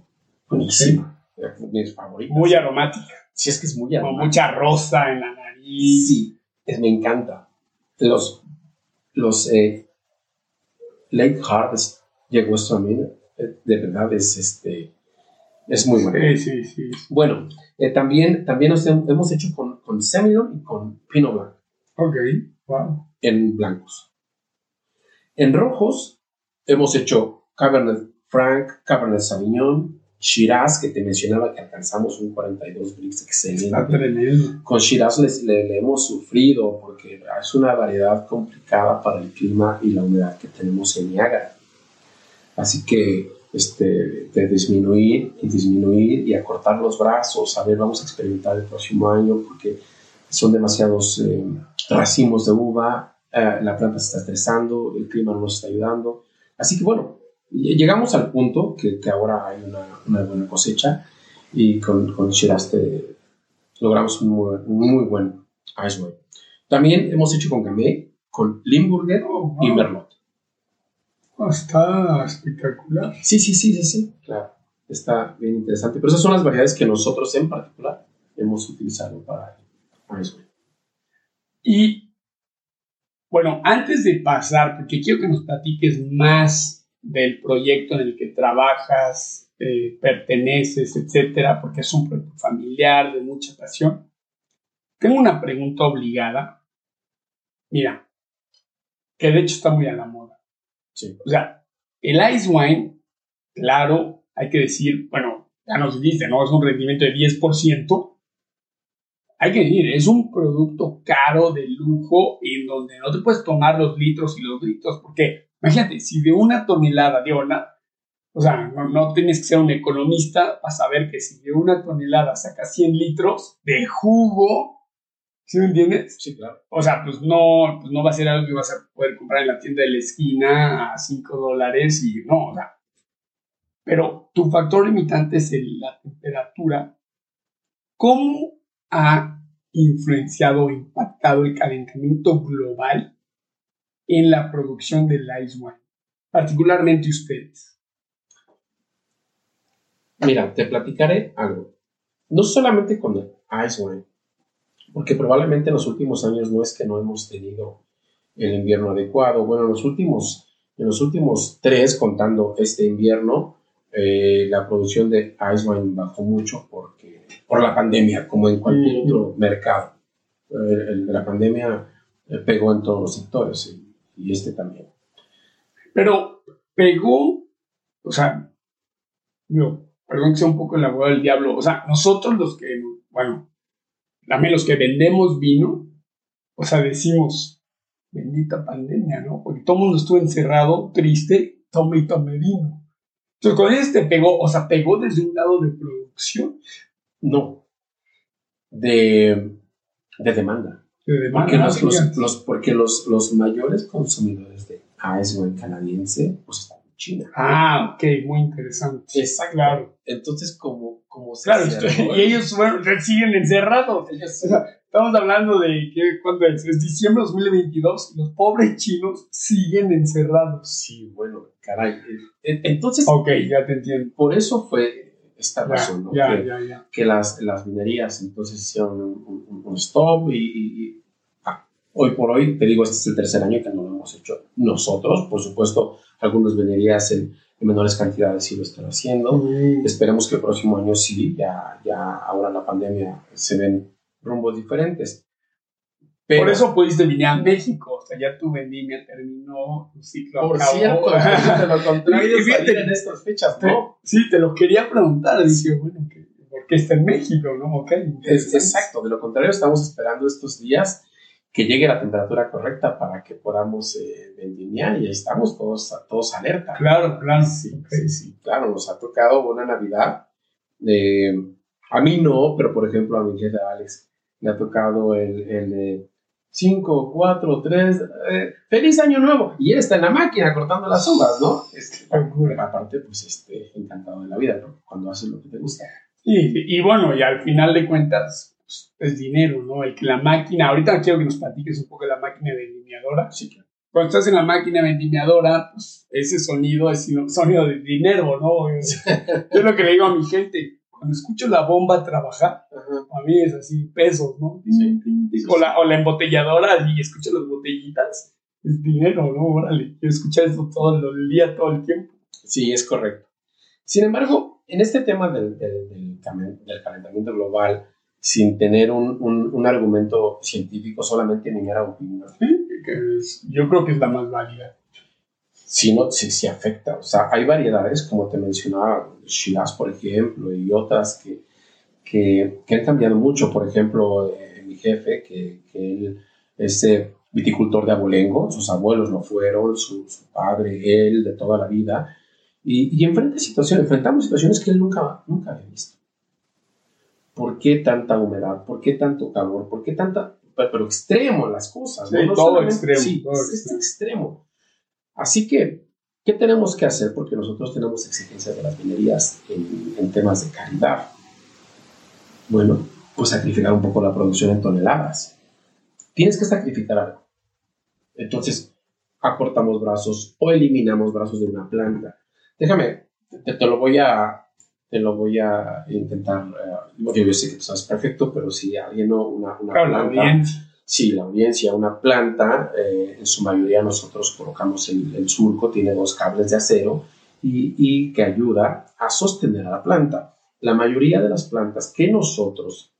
buenísima, mis favoritas. Muy aromática. Sí, es que es muy aromática. Con mucha rosa en la nariz. Sí, es, me encanta. Los, los eh, Lake Harvest Mina, eh, de verdad es este es muy bueno. Sí, sí, sí. Bueno, eh, también, también hemos hecho con, con Semillon y con Pinot Blanc. Ok, wow. En blancos. En rojos hemos hecho Cabernet Franc, Cabernet Sauvignon, Shiraz, que te mencionaba que alcanzamos un 42 Brix excelente. Está tremendo. Con Shiraz le, hemos sufrido porque es una variedad complicada para el clima y la humedad que tenemos en Niagara. Así que este, de disminuir y disminuir y acortar los brazos, a ver, vamos a experimentar el próximo año porque son demasiados eh, racimos de uva, eh, la planta se está estresando, el clima no nos está ayudando. Así que bueno, llegamos al punto que, que ahora hay una, una, buena cosecha y con, con Shiraz logramos un muy, muy buen ice wine. También hemos hecho con Gamay, con Limburger y Merlot. Está espectacular. Sí, sí, sí, sí, sí, claro. Está bien interesante. Pero esas son las variedades que nosotros en particular hemos utilizado para, eso. Y bueno, antes de pasar, porque quiero que nos platiques más del proyecto en el que trabajas, eh, perteneces, etcétera, porque es un proyecto familiar de mucha pasión. Tengo una pregunta obligada. Mira, que de hecho está muy a la moda. O sea, el ice wine, claro, hay que decir, bueno, ya nos dice, ¿no? Es un rendimiento de 10%. Hay que decir, es un producto caro de lujo en donde no te puedes tomar los litros y los litros, porque imagínate, si de una tonelada, de una, o sea, no, no, tienes que ser un economista para saber que si de una tonelada sacas 100 litros de jugo, ¿Sí me entiendes? Sí, claro. O sea, pues no, pues no va a ser algo que vas a poder comprar en la tienda de la esquina a 5 dólares y no, o sea. Pero tu factor limitante es la temperatura. ¿Cómo ha influenciado o impactado el calentamiento global en la producción del ice wine? Particularmente ustedes. Mira, te platicaré algo. No solamente con el ice wine, porque probablemente en los últimos años no es que no hemos tenido el invierno adecuado. Bueno, en los últimos, en los últimos tres, contando este invierno, eh, la producción de ice wine bajó mucho porque, por la pandemia, como en cualquier otro mercado. la pandemia eh, pegó en todos los sectores y, y este también. Pero pegó, o sea, yo, perdón que sea un poco el abogado del diablo, o sea, nosotros los que, bueno, también los que vendemos vino, o sea, decimos, bendita pandemia, ¿no? Porque todo el mundo estuvo encerrado, triste, tome y tome vino. Entonces, con este pegó, o sea, pegó desde un lado de producción. No, de, de demanda. De demanda. Porque, los, los, porque los, los mayores consumidores de Iceberg canadiense, pues China. Ah, ok, muy interesante. Exacto. Claro. Entonces, como, como se Claro, y ellos siguen encerrados. estamos hablando de, ¿qué, ¿cuándo es? Es diciembre de 2022 y los pobres chinos siguen encerrados. Sí, bueno, caray. Entonces, ok, ya te entiendo. Por eso fue esta razón, ¿no? Ya, que, ya, que las, las minerías entonces hicieron un, un, stop y, ah, hoy por hoy, te digo, este es el tercer año que no lo hemos hecho nosotros, por supuesto algunos venerías en, menores cantidades sí lo están haciendo. Mm. Esperemos que el próximo año sí, ya, ya ahora la pandemia se ven rumbos diferentes. Por eso pudiste venir a México, o sea, ya tu vendimia terminó, tu ciclo Por cierto, de lo contrario, en estas fechas, ¿no? sí, te lo quería preguntar, dije, bueno, ¿por qué está en México, no? Okay, es, exacto, de lo contrario, estamos esperando estos días que llegue la temperatura correcta para que podamos eh, vendimiar y ahí estamos todos, todos alerta. Claro, claro. Sí, sí, sí, claro, nos ha tocado una Navidad. Eh, a mí no, pero por ejemplo a mi jefe Alex le ha tocado el, el 5, 4, 3, feliz año nuevo. Y él está en la máquina cortando las uvas, ¿no? Este, aparte, pues este, encantado de la vida, ¿no? Cuando haces lo que te gusta. Y, y bueno, y al final de cuentas, es dinero, ¿no? El que la máquina, ahorita quiero que nos platiques un poco de la máquina de Sí, cuando estás en la máquina vendimiadora, pues ese sonido es sonido de dinero, ¿no? Yo lo que le digo a mi gente, cuando escucho la bomba trabajar, a mí es así, pesos, ¿no? o, la, o, la, embotelladora y escucho las botellitas, es dinero, ¿no? Órale, yo escucho eso todo el día, todo el tiempo. Sí, es correcto. Sin embargo, en este tema del, del, del calentamiento global, sin tener un, un, argumento científico, solamente ni era opinión. yo creo que es la más válida. Si no, si, si afecta. O sea, hay variedades, como te mencionaba, Shiraz, por ejemplo, y otras que, que, que han cambiado mucho. Por ejemplo, eh, mi jefe, que, que él es eh, viticultor de abolengo, sus abuelos lo fueron, su, su padre, él, de toda la vida, y, y enfrenta situaciones, enfrentamos situaciones que él nunca, nunca había visto. ¿Por qué tanta humedad? ¿Por qué tanto calor? ¿Por qué tanta... Pero, extremo las cosas, sí, todo extremo. Sí, todo es extremo. Así que, ¿qué tenemos que hacer? Porque nosotros tenemos exigencias de las minerías en, en temas de calidad. Bueno, pues sacrificar un poco la producción en toneladas. Tienes que sacrificar algo. Entonces, acortamos brazos o eliminamos brazos de una planta. Déjame, te, te lo voy a, te lo voy a intentar. Uh, yo sé que tú sabes perfecto, pero si alguien no, una, una planta. La audiencia. Sí, la audiencia, una planta, eh, en su mayoría nosotros colocamos el, el, surco, tiene dos cables de acero y, y, que ayuda a sostener a la planta. La mayoría de las plantas que nosotros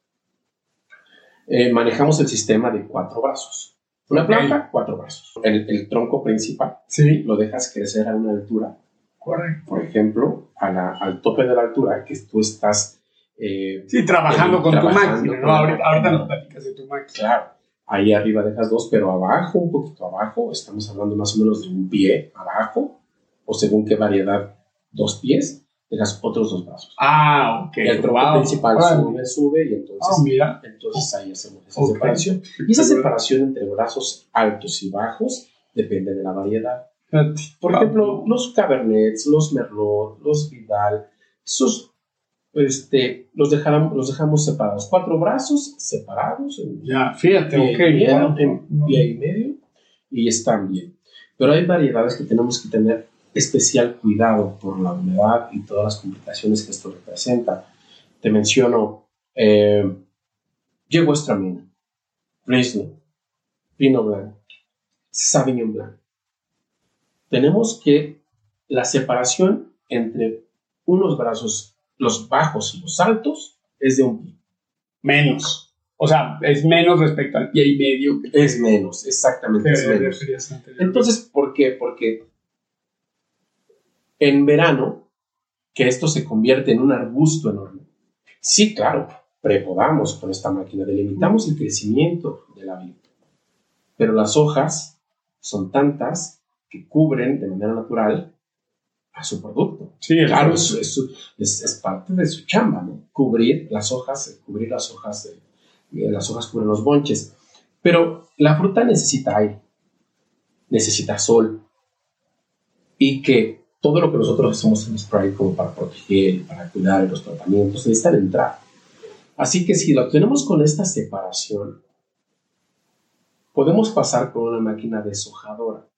eh, manejamos el sistema de cuatro brazos. Una planta, cuatro brazos. El, el tronco principal sí. lo dejas crecer a una altura Correcto. Por ejemplo, a la, al tope de la altura que tú estás... Eh, sí, trabajando con tu máquina, ¿no? Ahorita, ahorita nos platicas de tu máquina. Claro. Ahí arriba dejas dos, pero abajo, un poquito abajo, estamos hablando más o menos de un pie abajo, o según qué variedad, dos pies, dejas otros dos brazos. Ah, ok. El tronco wow. principal wow. sube, sube, y entonces, oh, mira. entonces ahí hacemos esa okay. separación. Y esa separación entre brazos altos y bajos depende de la variedad. Por ejemplo, los Cabernets, los Merlot, los Vidal, esos este, los, dejamos, los dejamos separados. Cuatro brazos separados. En, ya, fíjate, pie, ok. Medio, bueno, en pie y medio y están bien. Pero hay variedades que tenemos que tener especial cuidado por la humedad y todas las complicaciones que esto representa. Te menciono eh, Diego Estramina, Riesling, Pinot Blanc, Sauvignon Blanc tenemos que la separación entre unos brazos, los bajos y los altos, es de un pie. Menos. O sea, es menos respecto al pie y medio. Es menos, exactamente. Es menos. Entonces, ¿por qué? Porque en verano, que esto se convierte en un arbusto enorme, sí, claro, prepodamos con esta máquina, delimitamos el crecimiento de la vid, pero las hojas son tantas que cubren de manera natural a su producto. Sí, claro, es, es, es, parte de su chamba, ¿no? Cubrir las hojas, cubrir las hojas, de, las hojas cubren los bonches. Pero la fruta necesita aire, necesita sol y que todo lo que nosotros hacemos en spray como para proteger, para cuidar los tratamientos, necesitan entrar. Así que si lo tenemos con esta separación, podemos pasar con una máquina deshojadora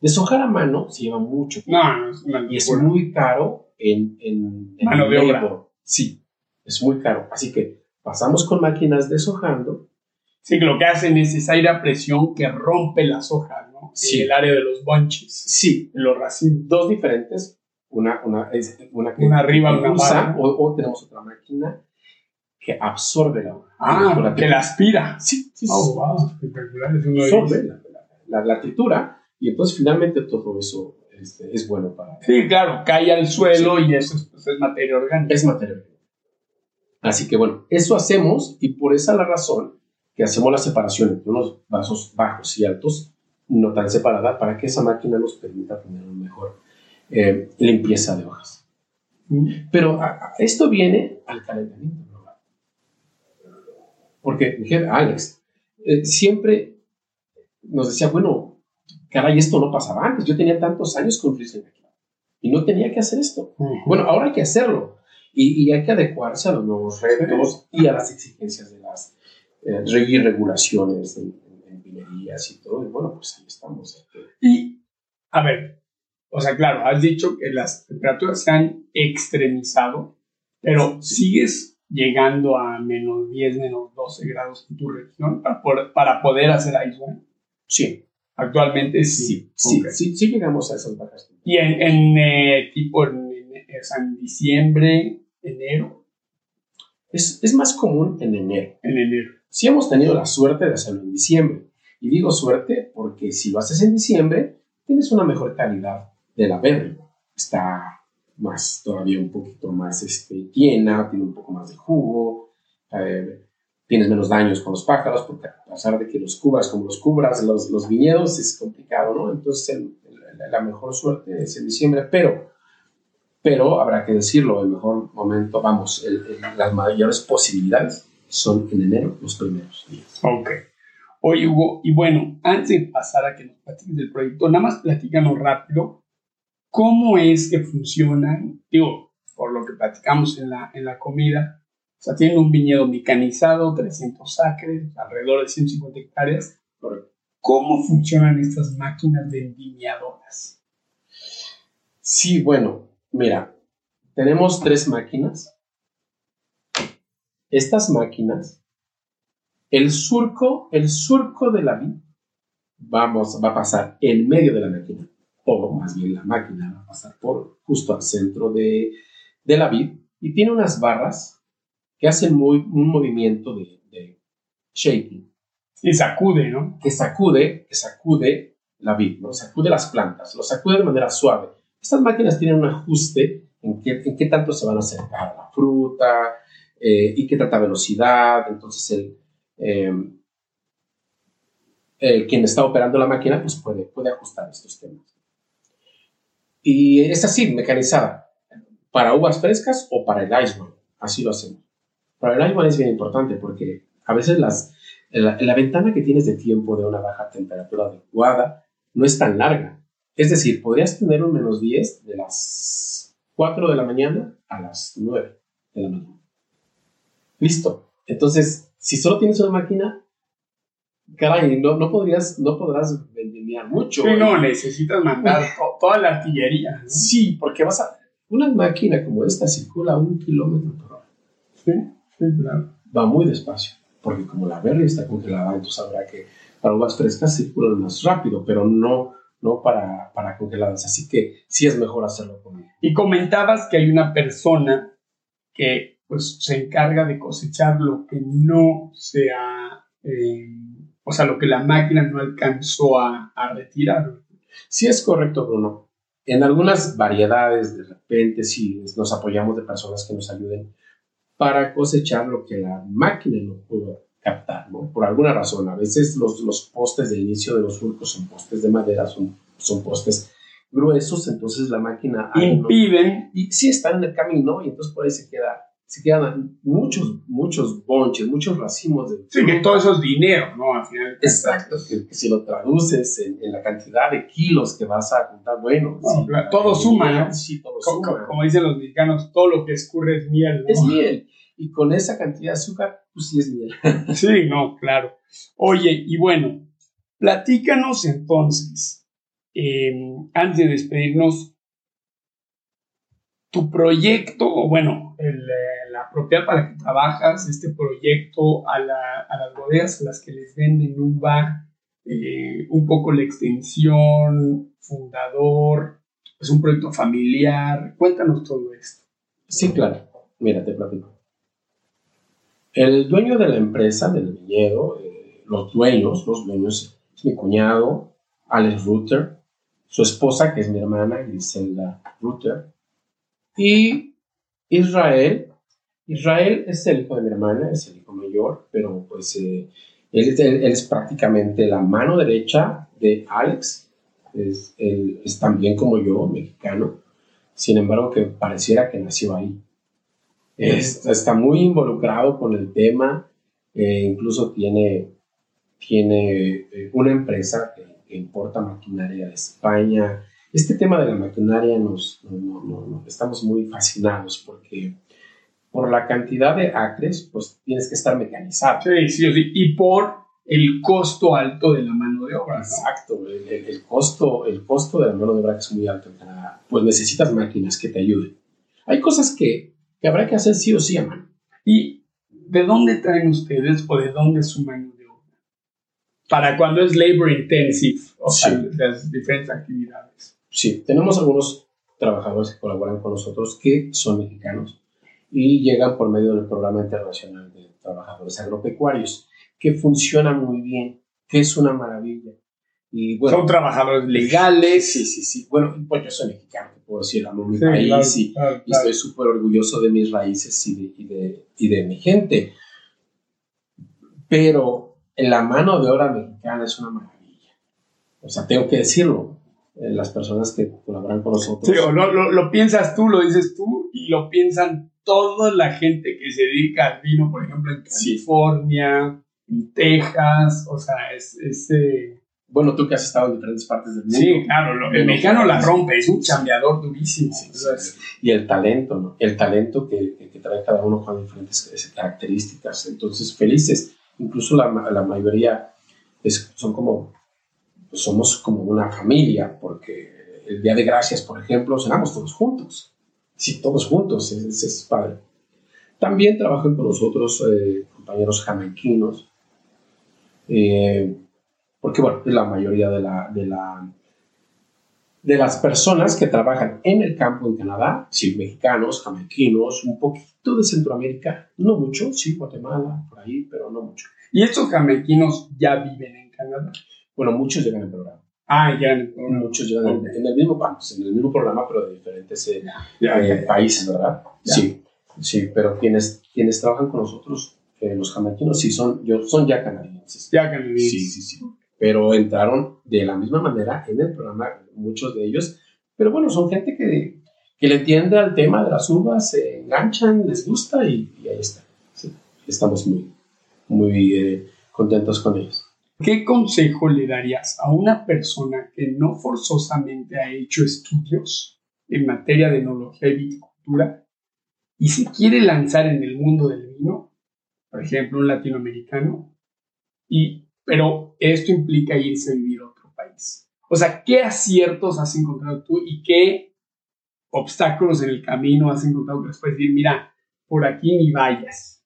Deshojar a mano se lleva mucho tiempo. No, es y es muy caro en, en, en mano de obra. Sí, es muy caro. Así que pasamos con máquinas deshojando. Sí, que lo que hacen es esa aire a presión que rompe las hojas, ¿no? Sí. En el área de los bunches. Sí. Los racimos. Dos diferentes. Una, una, es una que una arriba, una usa, o, o, tenemos otra máquina que absorbe la hoja. Ah, la que la aspira. Sí, sí. Oh, wow, espectacular. Es uno absorbe la, la, la, tritura y entonces finalmente todo eso este, es bueno para... Sí, claro, cae al suelo sí. y eso es, pues, es, materia orgánica. Es materia orgánica. Así que bueno, eso hacemos y por esa la razón que hacemos la separación entre unos vasos bajos y altos, no tan separada, para que esa máquina nos permita tener una mejor eh, limpieza de hojas. Mm. Pero a, a esto viene al calentamiento global. Porque, dije, Alex, eh, siempre nos decía, bueno, caray, esto no pasaba antes. Yo tenía tantos años con Riesling aquí y no tenía que hacer esto. Uh -huh. Bueno, ahora hay que hacerlo y, y, hay que adecuarse a los nuevos retos y a las exigencias de las eh, regulaciones en, en, en guías y todo, y bueno, pues ahí estamos. Y, a ver, o sea, claro, has dicho que las temperaturas se han extremizado, pero sigues llegando a menos 10, menos 12 grados en tu región para, poder hacer ice Sí. Actualmente sí. Sí, sí, sí, llegamos a esas bajas. Y en, en eh, tipo en, en, diciembre, enero. Es, es, más común en enero. En enero. Sí hemos tenido la suerte de hacerlo en diciembre. Y digo suerte porque si lo haces en diciembre, tienes una mejor calidad de la berry. Está más, todavía un poquito más este, llena, tiene un poco más de jugo, eh, tienes menos daños con los pájaros, porque a pesar de que los cubras como los cubras los, los viñedos es complicado, ¿no? Entonces la mejor suerte es en diciembre, pero, pero habrá que decirlo, el mejor momento, vamos, las mayores posibilidades son en enero, los primeros días. Ok. Oye, Hugo, y bueno, antes de pasar a que nos platiques del proyecto, nada más platícanos rápido cómo es que funcionan, digo, por lo que platicamos en la, en la comida, sea, tienen un viñedo mecanizado, 300 acres, alrededor de 150 hectáreas. ¿Cómo funcionan estas máquinas de viñadoras? Sí, bueno, mira, tenemos tres máquinas. Estas máquinas, el surco, el surco de la vid, vamos, va a pasar en medio de la máquina o más bien la máquina va a pasar por justo al centro de, la vid y tiene unas barras que hacen muy, un movimiento de, de shaking. Y sacude, ¿no? Que sacude, que sacude la vid, ¿no? Sacude las plantas, lo sacude de manera suave. Estas máquinas tienen un ajuste en qué, en qué tanto se van a acercar a la fruta eh, y qué tanta velocidad. Entonces, el, eh, eh, quien está operando la máquina pues puede, puede ajustar estos temas. Y es así, mecanizada, para uvas frescas o para el ice wine. Así lo hacemos. Para el wine es bien importante porque a veces las, la, ventana que tienes de tiempo de una baja temperatura adecuada no es tan larga. Es decir, podrías tener un menos 10 de las 4 de la mañana a las 9 de la mañana. Listo. Entonces, si solo tienes una máquina, caray, no, no, podrías, no podrás vendimiar mucho. Sí, no, necesitas mandar toda la artillería. Sí, porque vas a... Una máquina como esta circula un kilómetro por hora. Sí. Va muy despacio, porque como la berry está congelada, entonces habrá que... Para uvas frescas circulan más rápido, pero no, no para, para congeladas. Así que sí es mejor hacerlo con Y comentabas que hay una persona que pues se encarga de cosechar lo que no se ha... Eh, o sea, lo que la máquina no alcanzó a, retirar. Sí es correcto, Bruno. En algunas variedades, de repente, sí nos apoyamos de personas que nos ayuden para cosechar lo que la máquina no pudo captar, ¿no? Por alguna razón. A veces los, los postes de inicio de los surcos son postes de madera, son, son postes gruesos, entonces la máquina... Impiden. y sí están en el camino y entonces por ahí se queda se quedan muchos, muchos bonches, muchos racimos de... Sí, que todo eso es dinero, ¿no? Al final. Exacto, que, si lo traduces en, la cantidad de kilos que vas a juntar, bueno... todo suma, ¿no? Sí, todo como, suma. Como dicen los mexicanos, todo lo que escurre es miel, ¿no? Es miel. Y con esa cantidad de azúcar, pues sí es miel. sí, no, claro. Oye, y bueno, platícanos entonces, eh, antes de despedirnos, tu proyecto, o bueno, el, eh, propiedad para la que trabajas, este proyecto a, las bodegas a las que les venden uva, eh, un poco la extensión, fundador, es un proyecto familiar. Cuéntanos todo esto. Sí, claro. Mira, te platico. El dueño de la empresa, del viñedo, eh, los dueños, los dueños, mi cuñado, Alex Rutter, su esposa, que es mi hermana, Griselda Rutter, y Israel, Israel es el hijo de mi hermana, es el hijo mayor, pero pues eh, él, es prácticamente la mano derecha de Alex, es, él es también como yo, mexicano, sin embargo que pareciera que nació ahí. está muy involucrado con el tema, eh, incluso tiene, tiene eh, una empresa que, que importa maquinaria de España, este tema de la maquinaria nos, estamos muy fascinados porque por la cantidad de acres, pues tienes que estar mecanizado. Sí, sí, sí. Y por el costo alto de la mano de obra. Exacto, el, costo, el costo de la mano de obra es muy alto en Canadá. Pues necesitas máquinas que te ayuden. Hay cosas que, que habrá que hacer sí o sí a mano. ¿Y de dónde traen ustedes o de dónde es su mano de obra? Para cuando es labor intensive, o sea, las diferentes actividades. Sí, tenemos algunos trabajadores que colaboran con nosotros que son mexicanos y llegan por medio del Programa Internacional de Trabajadores Agropecuarios que funciona muy bien, que es una maravilla. Y bueno, Son trabajadores legales. Sí, sí, sí. Bueno, pues yo soy mexicano, puedo decir, amo mi país y, estoy súper orgulloso de mis raíces y de, y, de, y de mi gente. Pero la mano de obra mexicana es una maravilla. O sea, tengo que decirlo. Eh, las personas que colaboran con nosotros. Sí, o lo, lo, lo, piensas tú, lo dices tú, y lo piensan toda la gente que se dedica al vino, por ejemplo, en California, en Texas, o sea, es... ese bueno, tú que has estado en diferentes partes del mundo. Sí, claro, el mexicano la rompe, es un chambeador durísimo. y el talento, ¿no? El talento que, que, trae cada uno con diferentes características. Entonces, felices. Incluso la, la mayoría es, son como, pues somos como una familia, porque el Día de Gracias, por ejemplo, cenamos todos juntos. Sí, todos juntos, es, es padre. También trabajan con nosotros eh, compañeros jamaiquinos, eh, porque bueno, la mayoría de, la, de, la, de las personas que trabajan en el campo en Canadá, sí, mexicanos, jamaiquinos, un poquito de Centroamérica, no mucho, sí, Guatemala, por ahí, pero no mucho. ¿Y estos jamaiquinos ya viven en Canadá? Bueno, muchos llegan al programa. Ah, ya. Muchos llegan en, el mismo, en el mismo programa, pero de diferentes eh, eh, países, ¿verdad? Sí, sí, pero quienes, quienes trabajan con nosotros los jamaiquinos sí son, yo, son ya canadienses. Ya canadienses. Sí, sí, sí. Pero entraron de la misma manera en el programa, muchos de ellos. Pero bueno, son gente que, que le entiende al tema de las uvas, se enganchan, les gusta y, ahí está. estamos muy, muy eh, contentos con ellos. ¿Qué consejo le darías a una persona que no forzosamente ha hecho estudios en materia de enología y viticultura y se quiere lanzar en el mundo del vino por ejemplo, un latinoamericano, y, pero esto implica irse a vivir a otro país. O sea, ¿qué aciertos has encontrado tú y qué obstáculos en el camino has encontrado que después decir, mira, por aquí ni vayas?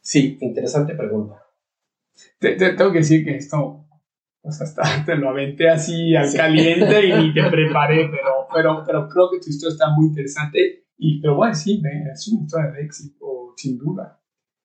Sí, interesante pregunta. Te, tengo que decir que esto, o sea, hasta te lo aventé así al caliente y ni te preparé, pero, pero, pero creo que tu historia está muy interesante. Y, pero bueno, sí, es una historia de éxito, sin duda.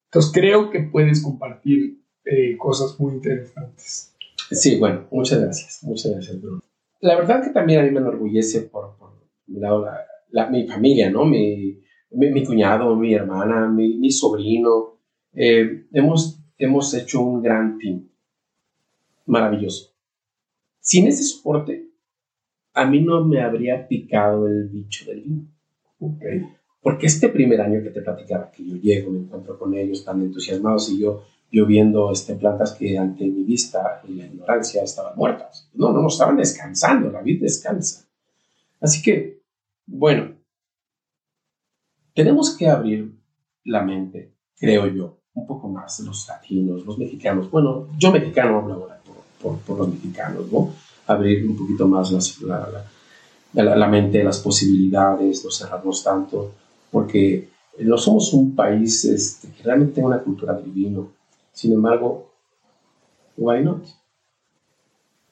Entonces creo que puedes compartir eh, cosas muy interesantes. Sí, bueno, muchas gracias, muchas gracias, Bruno. La verdad que también a mí me enorgullece por, por mi lado, la, mi familia, ¿no? Mi, mi, cuñado, mi hermana, mi, mi sobrino. Eh, hemos, hemos hecho un gran team. Maravilloso. Sin ese soporte, a mí no me habría picado el bicho del vino. Okay. Porque este primer año que te platicaba, que yo llego, me encuentro con ellos tan entusiasmados y yo, yo viendo este, plantas que ante mi vista y la ignorancia estaban muertas. No, no, no, estaban descansando, la vida descansa. Así que, bueno, tenemos que abrir la mente, creo yo, un poco más los latinos, los mexicanos. Bueno, yo mexicano hablo ahora por, por, los mexicanos, ¿no? Abrir un poquito más la, la, la, mente, las posibilidades, no cerrarnos tanto porque no somos un país este, que realmente tenga una cultura del. Sin embargo, why not?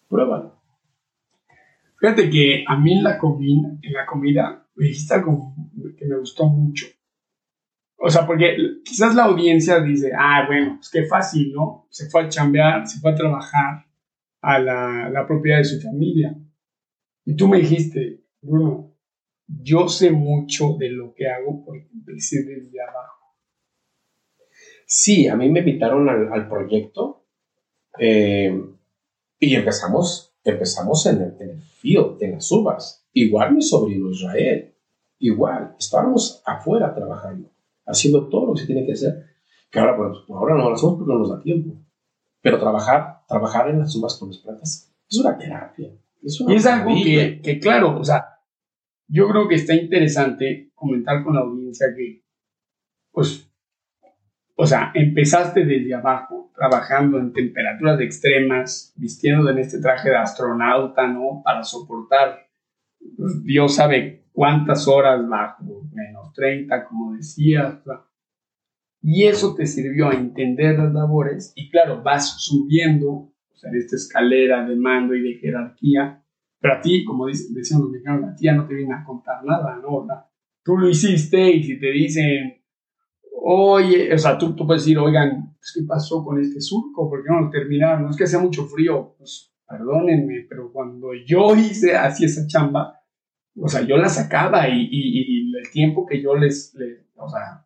Pruébalo. Fíjate que a mí la comida, en la comida me dijiste que me gustó mucho. O sea, porque quizás la audiencia dice, ah, bueno, pues qué fácil, ¿no? Se fue a chambear, se fue a trabajar a la, la propiedad de su familia. Y tú me dijiste, Bruno, yo sé mucho de lo que hago porque empecé desde abajo. Sí, a mí me invitaron al, proyecto eh, y empezamos, empezamos en el, en el field, en las uvas. Igual mi sobrino Israel, igual, estábamos afuera trabajando, haciendo todo lo que se tiene que hacer. Que ahora, pues, ahora no lo hacemos porque no nos da tiempo. Pero trabajar, trabajar en las uvas con las plantas es una terapia. Es y es algo que, que, claro, o sea, yo creo que está interesante comentar con la audiencia que, pues, o sea, empezaste desde abajo, trabajando en temperaturas extremas, vistiendo en este traje de astronauta, ¿no? Para soportar, pues, Dios sabe cuántas horas bajo, menos 30, como decías. Y eso te sirvió a entender las labores y claro, vas subiendo o sea, en esta escalera de mando y de jerarquía, pero a ti, como decían los mexicanos, a ti ya no te viene a contar nada, ¿no? tú lo hiciste y si te dicen oye, o sea, tú, tú puedes decir, oigan, pues, ¿qué pasó con este surco? ¿Por qué no lo terminaron? No es que hacía mucho frío, pues perdónenme, pero cuando yo hice así esa chamba, o sea, yo la sacaba y, el tiempo que yo les, o, sea,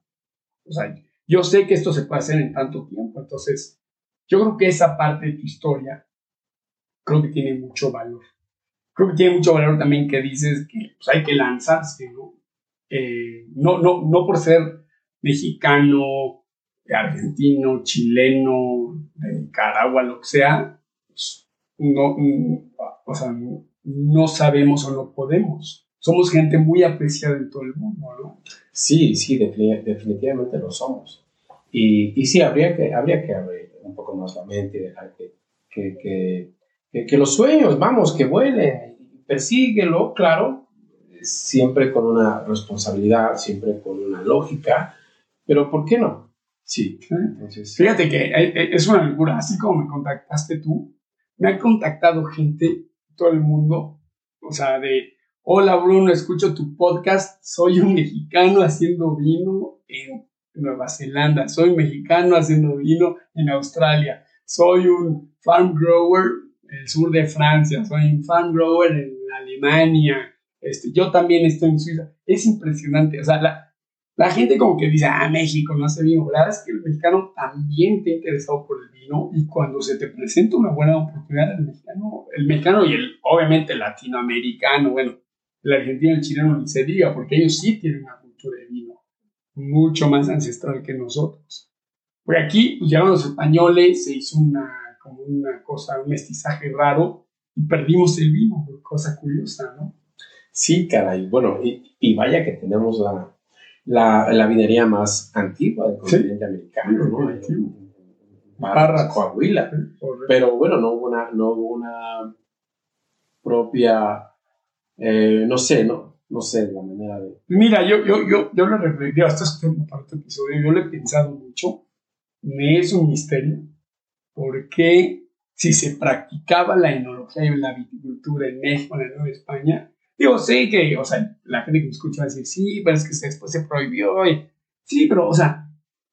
o sea, yo sé que esto se puede hacer en tanto tiempo, entonces yo creo que esa parte de tu historia creo que tiene mucho valor. Creo que tiene mucho valor también que dices que pues, hay que lanzarse, ¿no? Eh, no, no, no por ser mexicano, argentino, chileno, de Nicaragua, lo que sea, pues, no, o sea, no sabemos o no podemos. Somos gente muy apreciada en todo el mundo, ¿no? Sí, sí, definitivamente lo somos. Y, y sí, habría que, habría que abrir un poco más la mente y dejar que, que, que, que los sueños, vamos, que vuelen, persíguelo, claro, siempre con una responsabilidad, siempre con una lógica, pero ¿por qué no? Sí. Entonces, Fíjate que eh, eh, es una locura. Así como me contactaste tú, me ha contactado gente, todo el mundo, o sea, de, hola Bruno, escucho tu podcast, soy un mexicano haciendo vino en Nueva Zelanda, soy un mexicano haciendo vino en Australia, soy un farm grower en el sur de Francia, soy un farm grower en Alemania, este, yo también estoy en Suiza. Es impresionante, o sea, la, gente como que dice, ah, México no hace vino. La verdad es que el mexicano también está interesado por el vino y cuando se te presenta una buena oportunidad, el mexicano, el mexicano y el, obviamente el latinoamericano, bueno, el argentino y el chileno ni se diga, porque ellos sí tienen una cultura de vino mucho más ancestral que nosotros. Porque aquí pues, llegaron los españoles, se hizo una, como una cosa, un mestizaje raro y perdimos el vino, cosa curiosa, ¿no? Sí, caray, bueno, y, y vaya que tenemos la la, más antigua del continente americano, ¿no? Barra, Coahuila. Pero bueno, no hubo una, no hubo una propia, eh, no sé, no, no sé la manera de... Mira, yo, yo, yo, yo lo reflexioné, hasta este episodio, yo lo he pensado mucho, me es un misterio, porque si se practicaba la enología y la viticultura en México, en la Nueva España, Digo, sí que, o sea, la gente que me escucha va a decir, sí, pero es que después se prohibió. Y, sí, pero, o sea,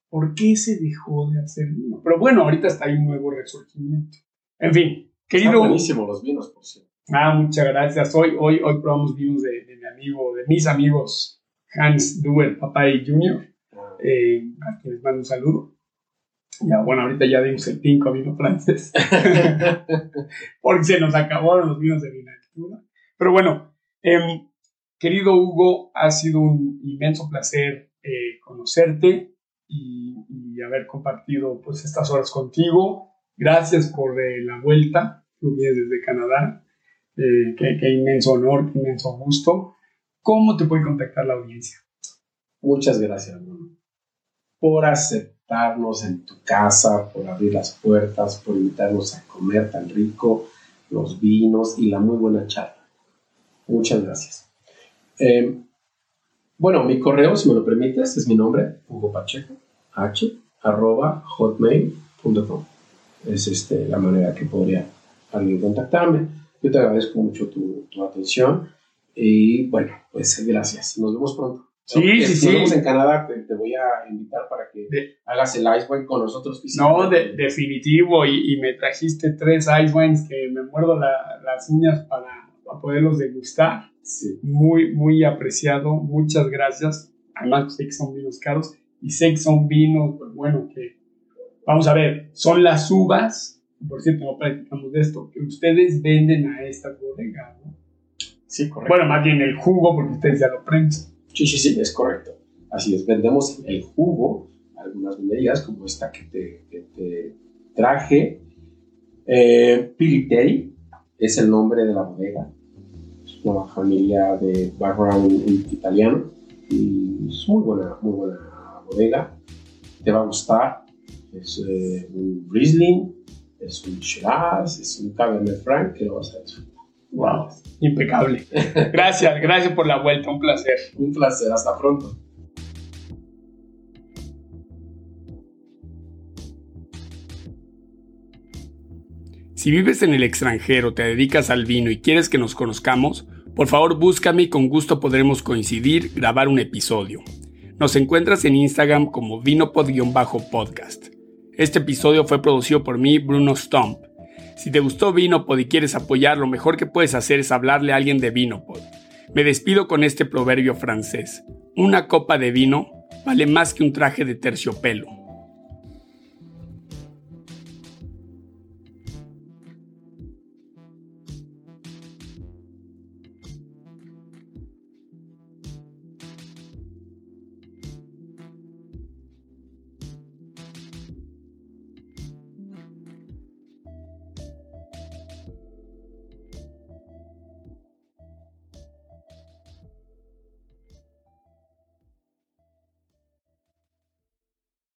¿por qué se dejó de hacer vino? Pero bueno, ahorita está ahí un nuevo resurgimiento. En fin, querido. Están buenísimos los vinos, por cierto. Ah, muchas gracias. Hoy, hoy, hoy probamos vinos de, mi amigo, de mis amigos Hans Duer, papá y Junior, ah. eh, a quienes mando un saludo. Ya, bueno, ahorita ya dimos el pinco vino francés. Porque se nos acabaron los vinos de vinatura. Pero bueno, Em, querido Hugo, ha sido un inmenso placer eh, conocerte y, haber compartido pues, estas horas contigo. Gracias por eh, la vuelta, tú vienes desde Canadá. Eh, qué, inmenso honor, qué inmenso gusto. ¿Cómo te puede contactar la audiencia? Muchas gracias, Bruno, por aceptarnos en tu casa, por abrir las puertas, por invitarnos a comer tan rico, los vinos y la muy buena charla. Muchas gracias. Eh, bueno, mi correo, si me lo permites, es mi nombre, Hugo Pacheco, h, arroba hotmail.com. Es este, la manera que podría alguien contactarme. Yo te agradezco mucho tu, tu atención y bueno, pues gracias. Nos vemos pronto. Sí, sí, sí. Nos vemos en Canadá, te, voy a invitar para que hagas el Ice Wine con nosotros. No, de, definitivo. Y, y, me trajiste tres Ice Wines que me muerdo la, las uñas para a poderlos degustar. Muy, muy apreciado. Muchas gracias. Además, sé que son vinos caros y sé que son vinos, pues bueno, que vamos a ver, son las uvas, por cierto, no practicamos de esto, que ustedes venden a esta bodega, ¿no? Sí, correcto. Bueno, más bien el jugo, porque ustedes ya lo prensan. Sí, sí, sí, es correcto. Así es, vendemos el jugo, algunas venderías, como esta que te, traje. Eh, Piliteri es el nombre de la bodega una familia de background italiano y es muy buena, muy buena bodega. te va a gustar. Es eh, un Riesling, es un Shiraz, es un Cabernet Franc que lo vas a disfrutar. Wow, impecable. Gracias, gracias por la vuelta, un placer. Un placer, hasta pronto. Si vives en el extranjero, te dedicas al vino y quieres que nos conozcamos, por favor búscame y con gusto podremos coincidir, grabar un episodio. Nos encuentras en Instagram como vinopod-podcast. Este episodio fue producido por mí, Bruno Stump. Si te gustó Vinopod y quieres apoyar, lo mejor que puedes hacer es hablarle a alguien de Vinopod. Me despido con este proverbio francés. Una copa de vino vale más que un traje de terciopelo.